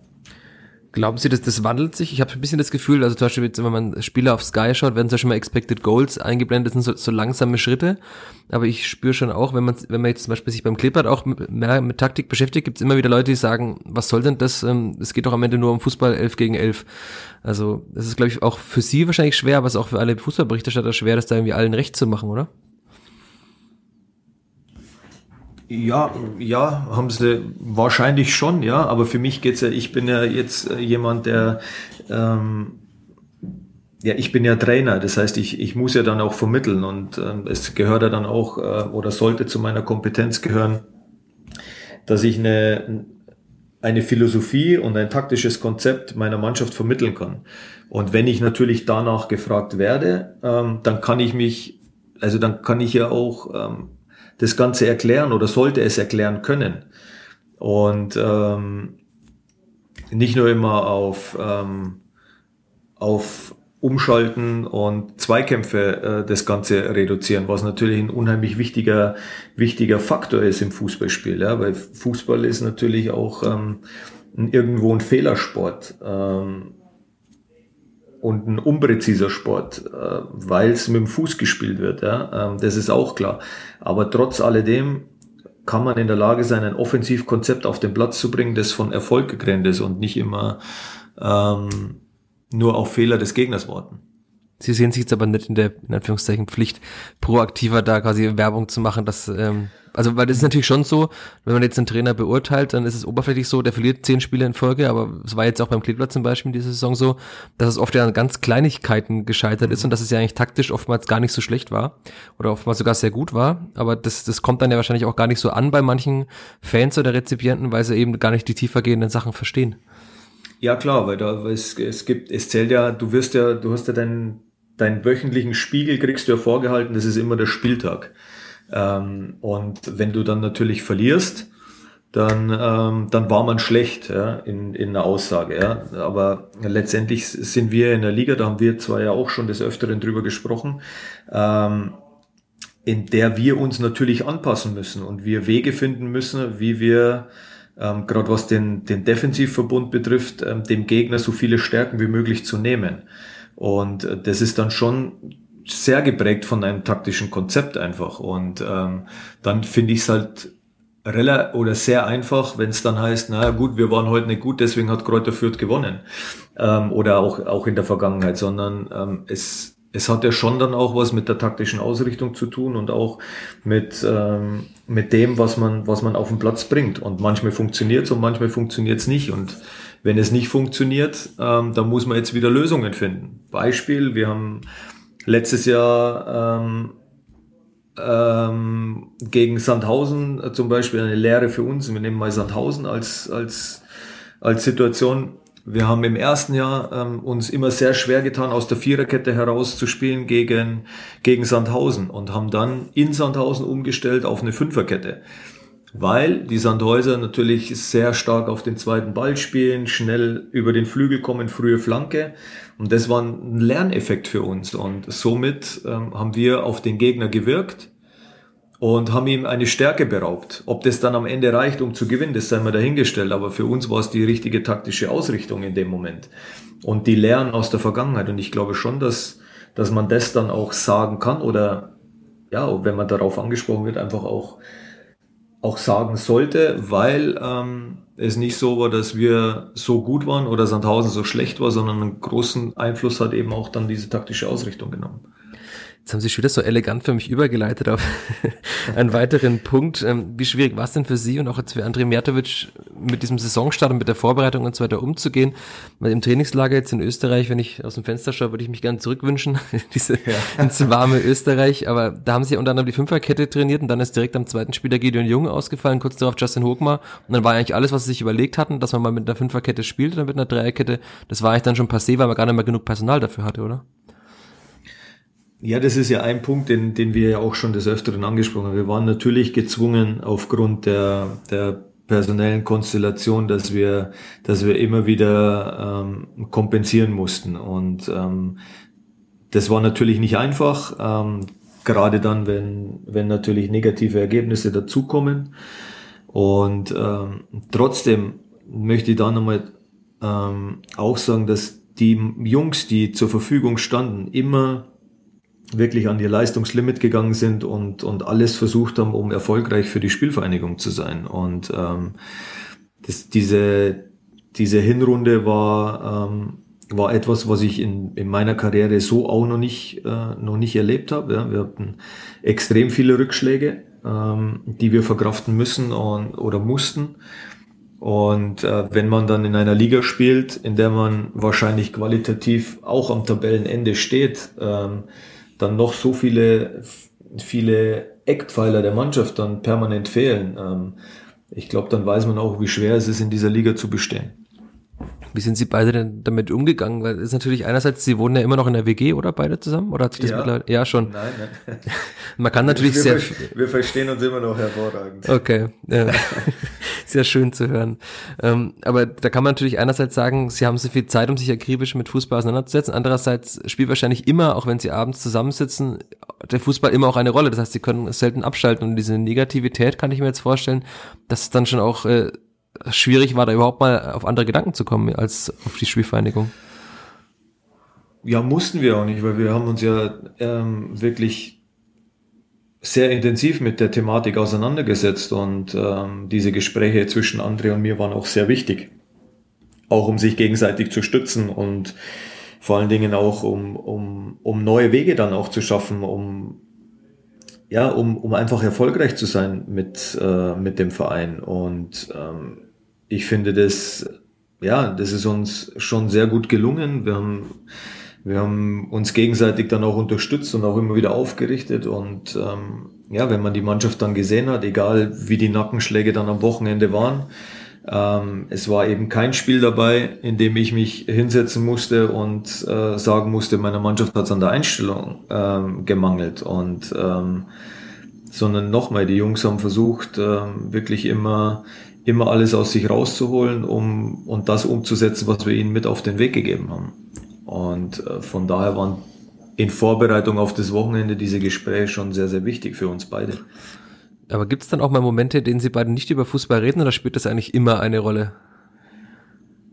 [SPEAKER 1] Glauben Sie, dass das wandelt sich? Ich habe ein bisschen das Gefühl, also zum Beispiel, wenn man Spieler auf Sky schaut, werden zum Beispiel mal Expected Goals eingeblendet, das sind so, so langsame Schritte. Aber ich spüre schon auch, wenn man, wenn man jetzt zum Beispiel sich beim Clippert auch mehr mit Taktik beschäftigt, gibt es immer wieder Leute, die sagen, was soll denn das? Ähm, es geht doch am Ende nur um Fußball 11 gegen 11. Also das ist, glaube ich, auch für Sie wahrscheinlich schwer, aber es ist auch für alle Fußballberichterstatter schwer, das da irgendwie allen recht zu machen, oder?
[SPEAKER 3] Ja, ja, haben sie wahrscheinlich schon, ja. Aber für mich geht's ja, ich bin ja jetzt äh, jemand, der ähm, ja, ich bin ja Trainer, das heißt, ich, ich muss ja dann auch vermitteln und ähm, es gehört ja dann auch äh, oder sollte zu meiner Kompetenz gehören, dass ich eine, eine Philosophie und ein taktisches Konzept meiner Mannschaft vermitteln kann. Und wenn ich natürlich danach gefragt werde, ähm, dann kann ich mich, also dann kann ich ja auch ähm, das Ganze erklären oder sollte es erklären können. Und ähm, nicht nur immer auf, ähm, auf Umschalten und Zweikämpfe äh, das Ganze reduzieren, was natürlich ein unheimlich wichtiger, wichtiger Faktor ist im Fußballspiel, ja, weil Fußball ist natürlich auch ähm, irgendwo ein Fehlersport. Ähm, und ein unpräziser Sport, äh, weil es mit dem Fuß gespielt wird. Ja? Ähm, das ist auch klar. Aber trotz alledem kann man in der Lage sein, ein Offensivkonzept auf den Platz zu bringen, das von Erfolg gegrenzt ist und nicht immer ähm, nur auf Fehler des Gegners warten.
[SPEAKER 1] Sie sehen sich jetzt aber nicht in der, in Anführungszeichen, Pflicht, proaktiver da quasi Werbung zu machen, dass, ähm, also, weil das ist natürlich schon so, wenn man jetzt einen Trainer beurteilt, dann ist es oberflächlich so, der verliert zehn Spiele in Folge, aber es war jetzt auch beim Kleeblatt zum Beispiel in dieser Saison so, dass es oft ja an ganz Kleinigkeiten gescheitert ist und dass es ja eigentlich taktisch oftmals gar nicht so schlecht war oder oftmals sogar sehr gut war, aber das, das kommt dann ja wahrscheinlich auch gar nicht so an bei manchen Fans oder Rezipienten, weil sie eben gar nicht die tiefergehenden Sachen verstehen.
[SPEAKER 3] Ja klar, weil da es, es gibt, es zählt ja, du wirst ja, du hast ja deinen deinen wöchentlichen Spiegel kriegst du ja vorgehalten, das ist immer der Spieltag. Ähm, und wenn du dann natürlich verlierst, dann, ähm, dann war man schlecht ja, in, in einer Aussage. Ja. Aber letztendlich sind wir in der Liga, da haben wir zwar ja auch schon des Öfteren drüber gesprochen, ähm, in der wir uns natürlich anpassen müssen und wir Wege finden müssen, wie wir ähm, gerade was den, den Defensivverbund betrifft, ähm, dem Gegner so viele Stärken wie möglich zu nehmen. Und äh, das ist dann schon sehr geprägt von einem taktischen Konzept einfach. Und ähm, dann finde ich es halt relativ oder sehr einfach, wenn es dann heißt, naja gut, wir waren heute nicht gut, deswegen hat Kräuter Fürth gewonnen. Ähm, oder auch, auch in der Vergangenheit, sondern ähm, es, es hat ja schon dann auch was mit der taktischen Ausrichtung zu tun und auch mit, ähm, mit dem, was man, was man auf den Platz bringt. Und manchmal funktioniert es und manchmal funktioniert es nicht. Und wenn es nicht funktioniert, ähm, dann muss man jetzt wieder Lösungen finden. Beispiel, wir haben letztes Jahr ähm, ähm, gegen Sandhausen zum Beispiel eine Lehre für uns. Wir nehmen mal Sandhausen als, als, als Situation. Wir haben im ersten Jahr ähm, uns immer sehr schwer getan, aus der Viererkette heraus zu spielen gegen, gegen Sandhausen und haben dann in Sandhausen umgestellt auf eine Fünferkette. Weil die Sandhäuser natürlich sehr stark auf den zweiten Ball spielen, schnell über den Flügel kommen, frühe Flanke. Und das war ein Lerneffekt für uns. Und somit ähm, haben wir auf den Gegner gewirkt und haben ihm eine Stärke beraubt. Ob das dann am Ende reicht, um zu gewinnen, das sei mal dahingestellt. Aber für uns war es die richtige taktische Ausrichtung in dem Moment. Und die Lernen aus der Vergangenheit. Und ich glaube schon, dass, dass man das dann auch sagen kann oder ja, wenn man darauf angesprochen wird, einfach auch, auch sagen sollte, weil ähm, es nicht so war, dass wir so gut waren oder Sandhausen so schlecht war, sondern einen großen Einfluss hat eben auch dann diese taktische Ausrichtung genommen.
[SPEAKER 1] Jetzt haben Sie schon wieder so elegant für mich übergeleitet auf einen weiteren Punkt. Ähm, wie schwierig war es denn für Sie und auch jetzt für André Mertovic mit diesem Saisonstart und mit der Vorbereitung und so weiter umzugehen? Weil im Trainingslager jetzt in Österreich, wenn ich aus dem Fenster schaue, würde ich mich gerne zurückwünschen, diese ja. ins warme Österreich. Aber da haben Sie unter anderem die Fünferkette trainiert und dann ist direkt am zweiten Spiel der Gideon Jung ausgefallen, kurz darauf Justin Hochmar. Und dann war eigentlich alles, was Sie sich überlegt hatten, dass man mal mit einer Fünferkette spielt oder mit einer Dreierkette, das war eigentlich dann schon passé, weil man gar nicht mehr genug Personal dafür hatte, oder?
[SPEAKER 3] Ja, das ist ja ein Punkt, den, den wir ja auch schon des Öfteren angesprochen haben. Wir waren natürlich gezwungen aufgrund der, der personellen Konstellation, dass wir, dass wir immer wieder ähm, kompensieren mussten. Und ähm, das war natürlich nicht einfach, ähm, gerade dann, wenn, wenn natürlich negative Ergebnisse dazukommen. Und ähm, trotzdem möchte ich da nochmal ähm, auch sagen, dass die Jungs, die zur Verfügung standen, immer wirklich an ihr Leistungslimit gegangen sind und, und alles versucht haben, um erfolgreich für die Spielvereinigung zu sein. Und ähm, das, diese, diese Hinrunde war, ähm, war etwas, was ich in, in meiner Karriere so auch noch nicht, äh, noch nicht erlebt habe. Ja. Wir hatten extrem viele Rückschläge, ähm, die wir verkraften müssen und, oder mussten. Und äh, wenn man dann in einer Liga spielt, in der man wahrscheinlich qualitativ auch am Tabellenende steht, ähm, dann noch so viele, viele Eckpfeiler der Mannschaft dann permanent fehlen. Ähm, ich glaube, dann weiß man auch, wie schwer es ist, in dieser Liga zu bestehen.
[SPEAKER 1] Wie sind Sie beide denn damit umgegangen? Weil es ist natürlich einerseits, Sie wohnen ja immer noch in der WG, oder beide zusammen? Oder hat sich das ja. mittlerweile? Ja, schon. Nein, nein. Man kann natürlich
[SPEAKER 3] wir
[SPEAKER 1] sehr.
[SPEAKER 3] Wir verstehen uns immer noch hervorragend.
[SPEAKER 1] Okay. Ja. sehr schön zu hören. Ähm, aber da kann man natürlich einerseits sagen, Sie haben so viel Zeit, um sich akribisch mit Fußball auseinanderzusetzen. Andererseits spielt wahrscheinlich immer, auch wenn Sie abends zusammensitzen, der Fußball immer auch eine Rolle. Das heißt, Sie können selten abschalten. Und diese Negativität kann ich mir jetzt vorstellen, dass es dann schon auch äh, schwierig war, da überhaupt mal auf andere Gedanken zu kommen als auf die Spielvereinigung.
[SPEAKER 3] Ja, mussten wir auch nicht, weil wir haben uns ja ähm, wirklich sehr intensiv mit der Thematik auseinandergesetzt und ähm, diese Gespräche zwischen André und mir waren auch sehr wichtig. Auch um sich gegenseitig zu stützen und vor allen Dingen auch um, um, um neue Wege dann auch zu schaffen, um ja, um, um einfach erfolgreich zu sein mit, äh, mit dem Verein. Und ähm, ich finde das, ja, das ist uns schon sehr gut gelungen. Wir haben, wir haben uns gegenseitig dann auch unterstützt und auch immer wieder aufgerichtet. Und ähm, ja, wenn man die Mannschaft dann gesehen hat, egal wie die Nackenschläge dann am Wochenende waren, ähm, es war eben kein Spiel dabei, in dem ich mich hinsetzen musste und äh, sagen musste, meiner Mannschaft hat es an der Einstellung ähm, gemangelt. Und ähm, sondern nochmal, die Jungs haben versucht, ähm, wirklich immer, immer alles aus sich rauszuholen, um und das umzusetzen, was wir ihnen mit auf den Weg gegeben haben. Und äh, von daher waren in Vorbereitung auf das Wochenende diese Gespräche schon sehr, sehr wichtig für uns beide.
[SPEAKER 1] Aber gibt es dann auch mal Momente, in denen Sie beide nicht über Fußball reden oder spielt das eigentlich immer eine Rolle?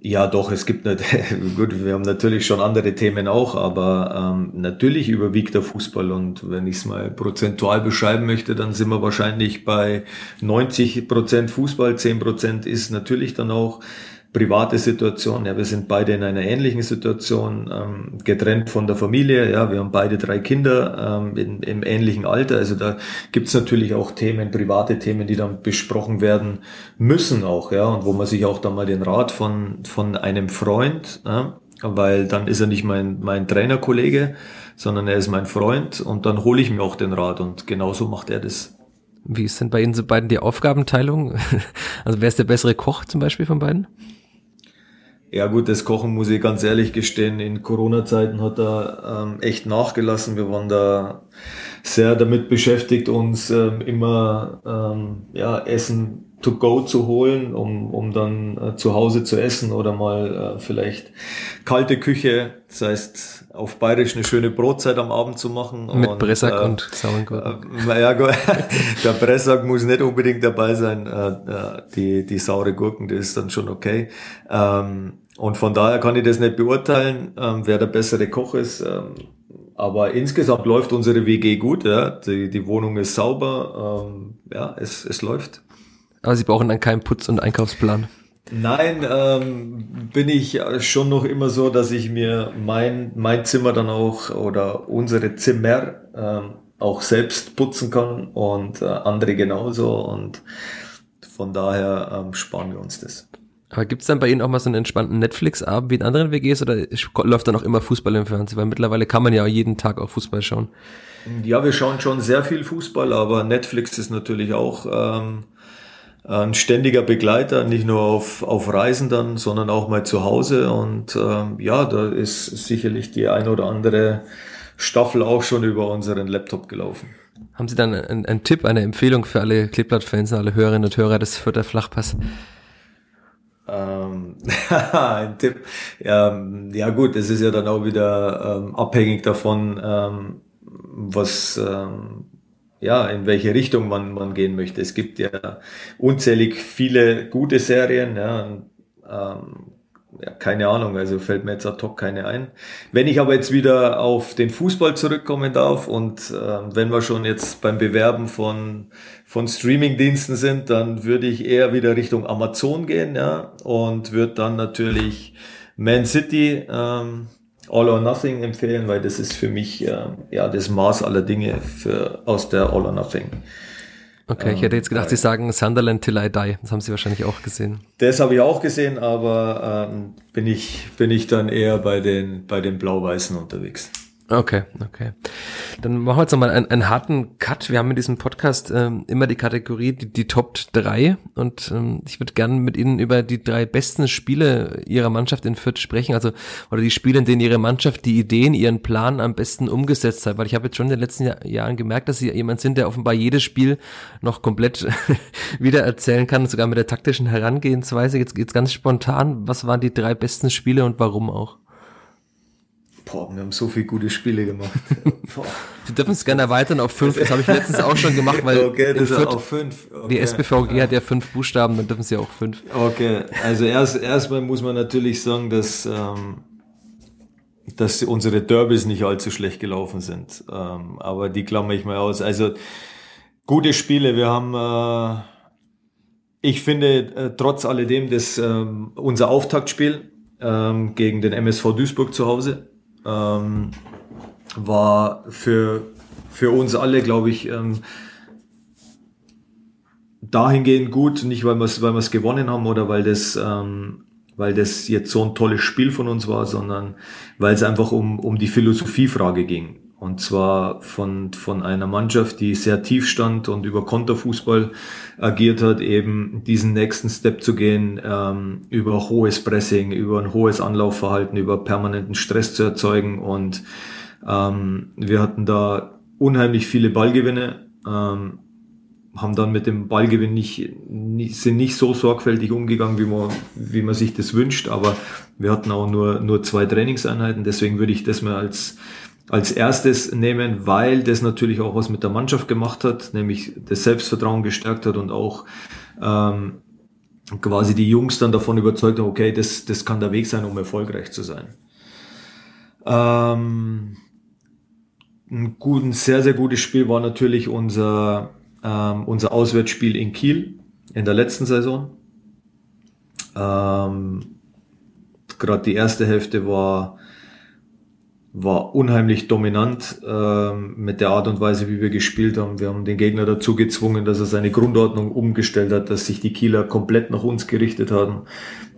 [SPEAKER 3] Ja, doch, es gibt nicht, gut, wir haben natürlich schon andere Themen auch, aber ähm, natürlich überwiegt der Fußball und wenn ich es mal prozentual beschreiben möchte, dann sind wir wahrscheinlich bei 90 Prozent Fußball, 10 Prozent ist natürlich dann auch private Situation. Ja, wir sind beide in einer ähnlichen Situation, ähm, getrennt von der Familie. Ja, wir haben beide drei Kinder ähm, in, im ähnlichen Alter. Also da gibt's natürlich auch Themen, private Themen, die dann besprochen werden müssen auch. Ja, und wo man sich auch dann mal den Rat von von einem Freund, ja, weil dann ist er nicht mein mein Trainerkollege, sondern er ist mein Freund und dann hole ich mir auch den Rat und genauso macht er das.
[SPEAKER 1] Wie ist denn bei Ihnen so beiden die Aufgabenteilung? Also wer ist der bessere Koch zum Beispiel von beiden?
[SPEAKER 3] Ja gut, das Kochen muss ich ganz ehrlich gestehen, in Corona-Zeiten hat er ähm, echt nachgelassen. Wir waren da sehr damit beschäftigt, uns ähm, immer ähm, ja, Essen to go zu holen, um, um dann äh, zu Hause zu essen oder mal äh, vielleicht kalte Küche, das heißt auf Bayerisch eine schöne Brotzeit am Abend zu machen.
[SPEAKER 1] Mit und, Bressack äh, und Saurengurken.
[SPEAKER 3] Äh, ja, der Bressack muss nicht unbedingt dabei sein. Äh, äh, die, die saure Gurken, das ist dann schon okay. Ähm, und von daher kann ich das nicht beurteilen, ähm, wer der bessere Koch ist. Ähm, aber insgesamt läuft unsere WG gut. Ja. Die, die Wohnung ist sauber. Ähm, ja, es, es läuft.
[SPEAKER 1] Aber Sie brauchen dann keinen Putz- und Einkaufsplan.
[SPEAKER 3] Nein, ähm, bin ich schon noch immer so, dass ich mir mein, mein Zimmer dann auch oder unsere Zimmer ähm, auch selbst putzen kann und äh, andere genauso und von daher ähm, sparen wir uns das.
[SPEAKER 1] Aber gibt's dann bei Ihnen auch mal so einen entspannten Netflix-Abend wie in anderen WGs oder läuft dann auch immer Fußball im Fernsehen? Weil mittlerweile kann man ja jeden Tag auch Fußball schauen.
[SPEAKER 3] Ja, wir schauen schon sehr viel Fußball, aber Netflix ist natürlich auch ähm, ein ständiger Begleiter, nicht nur auf, auf Reisen dann, sondern auch mal zu Hause. Und ähm, ja, da ist sicherlich die ein oder andere Staffel auch schon über unseren Laptop gelaufen.
[SPEAKER 1] Haben Sie dann einen, einen Tipp, eine Empfehlung für alle Kleeblatt-Fans, alle Hörerinnen und Hörer des Vierter Flachpass?
[SPEAKER 3] Ähm, ein Tipp. Ja, ja gut, es ist ja dann auch wieder ähm, abhängig davon, ähm, was ähm, ja, in welche Richtung man, man gehen möchte. Es gibt ja unzählig viele gute Serien, ja, ähm, ja, keine Ahnung, also fällt mir jetzt ad hoc keine ein. Wenn ich aber jetzt wieder auf den Fußball zurückkommen darf und äh, wenn wir schon jetzt beim Bewerben von, von Streamingdiensten sind, dann würde ich eher wieder Richtung Amazon gehen, ja, und würde dann natürlich Man City ähm, All or Nothing empfehlen, weil das ist für mich äh, ja das Maß aller Dinge für, aus der All or Nothing.
[SPEAKER 1] Okay, ich hätte jetzt gedacht, ähm, Sie sagen Sunderland Till I Die. Das haben Sie wahrscheinlich auch gesehen.
[SPEAKER 3] Das habe ich auch gesehen, aber ähm, bin ich bin ich dann eher bei den bei den Blau-Weißen unterwegs.
[SPEAKER 1] Okay, okay. Dann machen wir jetzt nochmal einen, einen harten Cut. Wir haben in diesem Podcast ähm, immer die Kategorie die, die Top 3 und ähm, ich würde gerne mit Ihnen über die drei besten Spiele Ihrer Mannschaft in Fürth sprechen, also oder die Spiele, in denen Ihre Mannschaft die Ideen, ihren Plan am besten umgesetzt hat, weil ich habe jetzt schon in den letzten Jahr, Jahren gemerkt, dass Sie jemand sind, der offenbar jedes Spiel noch komplett wieder erzählen kann, sogar mit der taktischen Herangehensweise. Jetzt geht's ganz spontan. Was waren die drei besten Spiele und warum auch?
[SPEAKER 3] Boah, wir haben so viele gute Spiele gemacht.
[SPEAKER 1] Sie dürfen es gerne erweitern auf fünf. Das habe ich letztens auch schon gemacht, weil
[SPEAKER 3] okay, das Fürth, auf fünf.
[SPEAKER 1] Okay. die SBVG hat ja fünf Buchstaben, dann dürfen sie auch fünf.
[SPEAKER 3] Okay, also erst erstmal muss man natürlich sagen, dass ähm, dass unsere Derbys nicht allzu schlecht gelaufen sind. Ähm, aber die klammer ich mal aus. Also gute Spiele. Wir haben äh, ich finde äh, trotz alledem das ähm, unser Auftaktspiel ähm, gegen den MSV Duisburg zu Hause ähm, war für, für uns alle, glaube ich, ähm, dahingehend gut, nicht weil wir es weil wir's gewonnen haben oder weil das, ähm, weil das jetzt so ein tolles Spiel von uns war, sondern weil es einfach um, um die Philosophiefrage ging. Und zwar von, von einer Mannschaft, die sehr tief stand und über Konterfußball agiert hat, eben diesen nächsten Step zu gehen, ähm, über hohes Pressing, über ein hohes Anlaufverhalten, über permanenten Stress zu erzeugen. Und ähm, wir hatten da unheimlich viele Ballgewinne, ähm, haben dann mit dem Ballgewinn nicht, nicht, sind nicht so sorgfältig umgegangen, wie man, wie man sich das wünscht, aber wir hatten auch nur, nur zwei Trainingseinheiten, deswegen würde ich das mal als als erstes nehmen, weil das natürlich auch was mit der Mannschaft gemacht hat, nämlich das Selbstvertrauen gestärkt hat und auch ähm, quasi die Jungs dann davon überzeugt haben, okay, das, das kann der Weg sein, um erfolgreich zu sein. Ähm, ein, gut, ein sehr, sehr gutes Spiel war natürlich unser, ähm, unser Auswärtsspiel in Kiel in der letzten Saison. Ähm, Gerade die erste Hälfte war, war unheimlich dominant ähm, mit der Art und Weise, wie wir gespielt haben. Wir haben den Gegner dazu gezwungen, dass er seine Grundordnung umgestellt hat, dass sich die Kieler komplett nach uns gerichtet haben.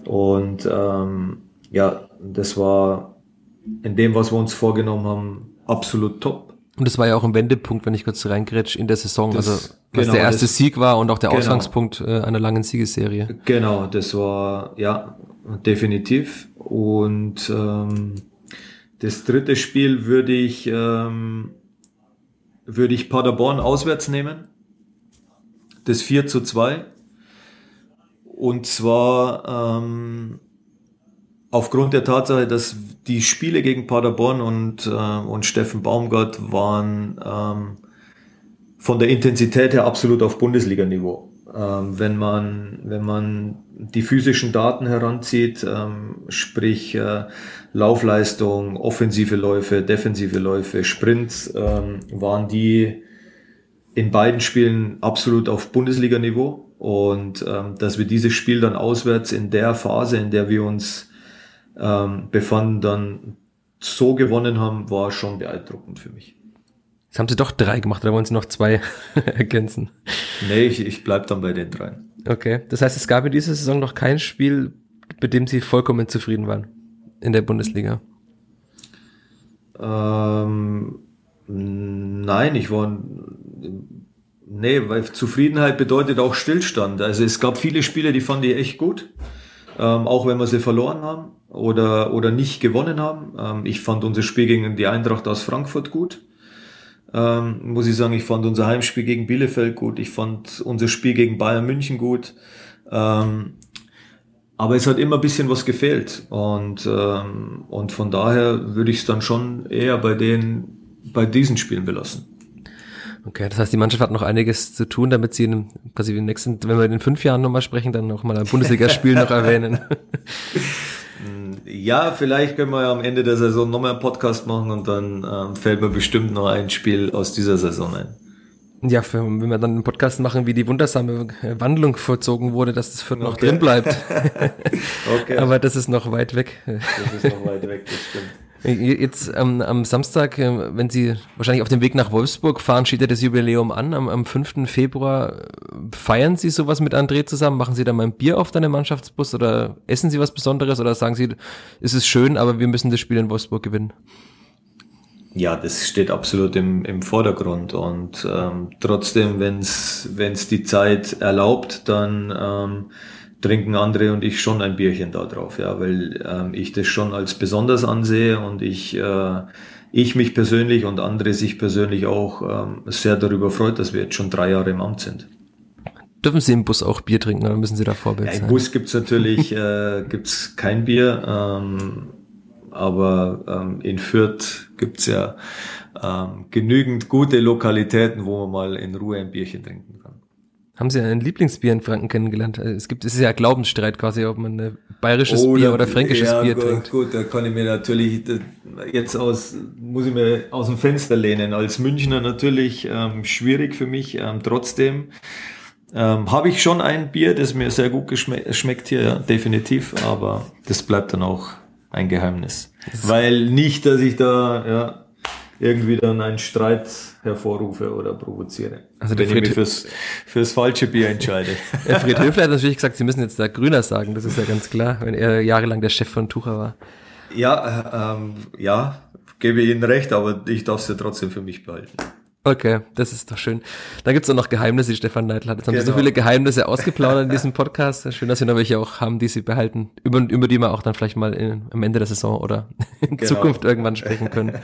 [SPEAKER 3] Und ähm, ja, das war in dem, was wir uns vorgenommen haben, absolut top.
[SPEAKER 1] Und das war ja auch ein Wendepunkt, wenn ich kurz reingrätsch, in der Saison. Das, also was genau, der erste das, Sieg war und auch der genau, Ausgangspunkt äh, einer langen Siegesserie.
[SPEAKER 3] Genau, das war ja definitiv. Und ähm, das dritte Spiel würde ich ähm, würde ich Paderborn auswärts nehmen. Das 4 zu 2. Und zwar ähm, aufgrund der Tatsache, dass die Spiele gegen Paderborn und, äh, und Steffen Baumgart waren ähm, von der Intensität her absolut auf Bundesliga-Niveau. Ähm, wenn man wenn man die physischen Daten heranzieht, ähm, sprich äh, Laufleistung, offensive Läufe, defensive Läufe, Sprints, ähm, waren die in beiden Spielen absolut auf Bundesliga-Niveau und dass wir dieses Spiel dann auswärts in der Phase, in der wir uns befanden, dann so gewonnen haben, war schon beeindruckend für mich.
[SPEAKER 1] Jetzt haben sie doch drei gemacht, oder wollen sie noch zwei ergänzen?
[SPEAKER 3] Nee, ich, ich bleib dann bei den dreien.
[SPEAKER 1] Okay, das heißt, es gab in dieser Saison noch kein Spiel, mit dem sie vollkommen zufrieden waren in der Bundesliga.
[SPEAKER 3] Ähm, nein, ich war nee, weil Zufriedenheit bedeutet auch Stillstand. Also es gab viele Spiele, die fand ich echt gut, ähm, auch wenn wir sie verloren haben oder, oder nicht gewonnen haben. Ähm, ich fand unser Spiel gegen die Eintracht aus Frankfurt gut. Ähm, muss ich sagen, ich fand unser Heimspiel gegen Bielefeld gut. Ich fand unser Spiel gegen Bayern München gut. Ähm, aber es hat immer ein bisschen was gefehlt. Und, ähm, und von daher würde ich es dann schon eher bei den, bei diesen Spielen belassen.
[SPEAKER 1] Okay, das heißt, die Mannschaft hat noch einiges zu tun, damit sie in, quasi in den nächsten, wenn wir in fünf Jahren nochmal sprechen, dann noch mal ein Bundesligaspiel noch erwähnen.
[SPEAKER 3] Ja, vielleicht können wir ja am Ende der Saison nochmal einen Podcast machen und dann ähm, fällt mir bestimmt noch ein Spiel aus dieser Saison ein.
[SPEAKER 1] Ja, für, wenn wir dann einen Podcast machen, wie die wundersame Wandlung vollzogen wurde, dass das Fürth okay. noch drin bleibt. okay. Aber das ist noch weit weg. Das ist noch weit weg, das stimmt. Jetzt ähm, am Samstag, äh, wenn Sie wahrscheinlich auf dem Weg nach Wolfsburg fahren, steht ja das Jubiläum an. Am, am 5. Februar feiern Sie sowas mit André zusammen? Machen Sie da mal ein Bier auf deinem Mannschaftsbus oder essen Sie was Besonderes oder sagen Sie, es ist schön, aber wir müssen das Spiel in Wolfsburg gewinnen?
[SPEAKER 3] Ja, das steht absolut im, im Vordergrund und ähm, trotzdem, wenn es die Zeit erlaubt, dann ähm, trinken André und ich schon ein Bierchen da drauf, ja, weil ähm, ich das schon als besonders ansehe und ich, äh, ich mich persönlich und André sich persönlich auch ähm, sehr darüber freut, dass wir jetzt schon drei Jahre im Amt sind.
[SPEAKER 1] Dürfen Sie im Bus auch Bier trinken oder müssen Sie da Vorbild ja,
[SPEAKER 3] Im Bus gibt's natürlich äh, gibt's kein Bier, ähm, aber ähm, in Fürth gibt's ja ähm, genügend gute Lokalitäten, wo man mal in Ruhe ein Bierchen trinken kann.
[SPEAKER 1] Haben Sie ein Lieblingsbier in Franken kennengelernt? Also es gibt, es ist ja Glaubensstreit quasi, ob man ein bayerisches oh, Bier oder fränkisches ja, Bier gut, trinkt.
[SPEAKER 3] Gut, da kann ich mir natürlich jetzt aus, muss ich mir aus dem Fenster lehnen. Als Münchner natürlich ähm, schwierig für mich. Ähm, trotzdem ähm, habe ich schon ein Bier, das mir sehr gut schmeckt hier, ja, definitiv. Aber das bleibt dann auch ein Geheimnis, weil nicht, dass ich da ja irgendwie dann einen Streit hervorrufe oder provoziere. Also wenn Fried ich mich fürs, fürs falsche Bier entscheide.
[SPEAKER 1] Ja, Fried Höfler hat natürlich gesagt, Sie müssen jetzt da Grüner sagen, das ist ja ganz klar, wenn er jahrelang der Chef von Tucher war.
[SPEAKER 3] Ja, ähm, ja, gebe Ihnen recht, aber ich darf es ja trotzdem für mich behalten.
[SPEAKER 1] Okay, das ist doch schön. Da gibt's auch noch Geheimnisse, die Stefan Neidl hat. Jetzt haben genau. wir so viele Geheimnisse ausgeplaudert in diesem Podcast. Schön, dass wir noch welche auch haben, die sie behalten, über, über die wir auch dann vielleicht mal in, am Ende der Saison oder in genau. Zukunft irgendwann sprechen können.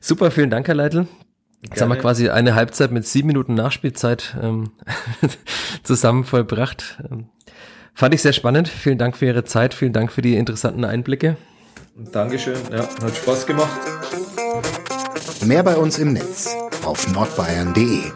[SPEAKER 1] Super, vielen Dank, Herr Leitl. Jetzt haben wir quasi eine Halbzeit mit sieben Minuten Nachspielzeit ähm, zusammen vollbracht. Ähm, fand ich sehr spannend. Vielen Dank für Ihre Zeit. Vielen Dank für die interessanten Einblicke.
[SPEAKER 3] Dankeschön. Ja, hat Spaß gemacht.
[SPEAKER 2] Mehr bei uns im Netz auf nordbayern.de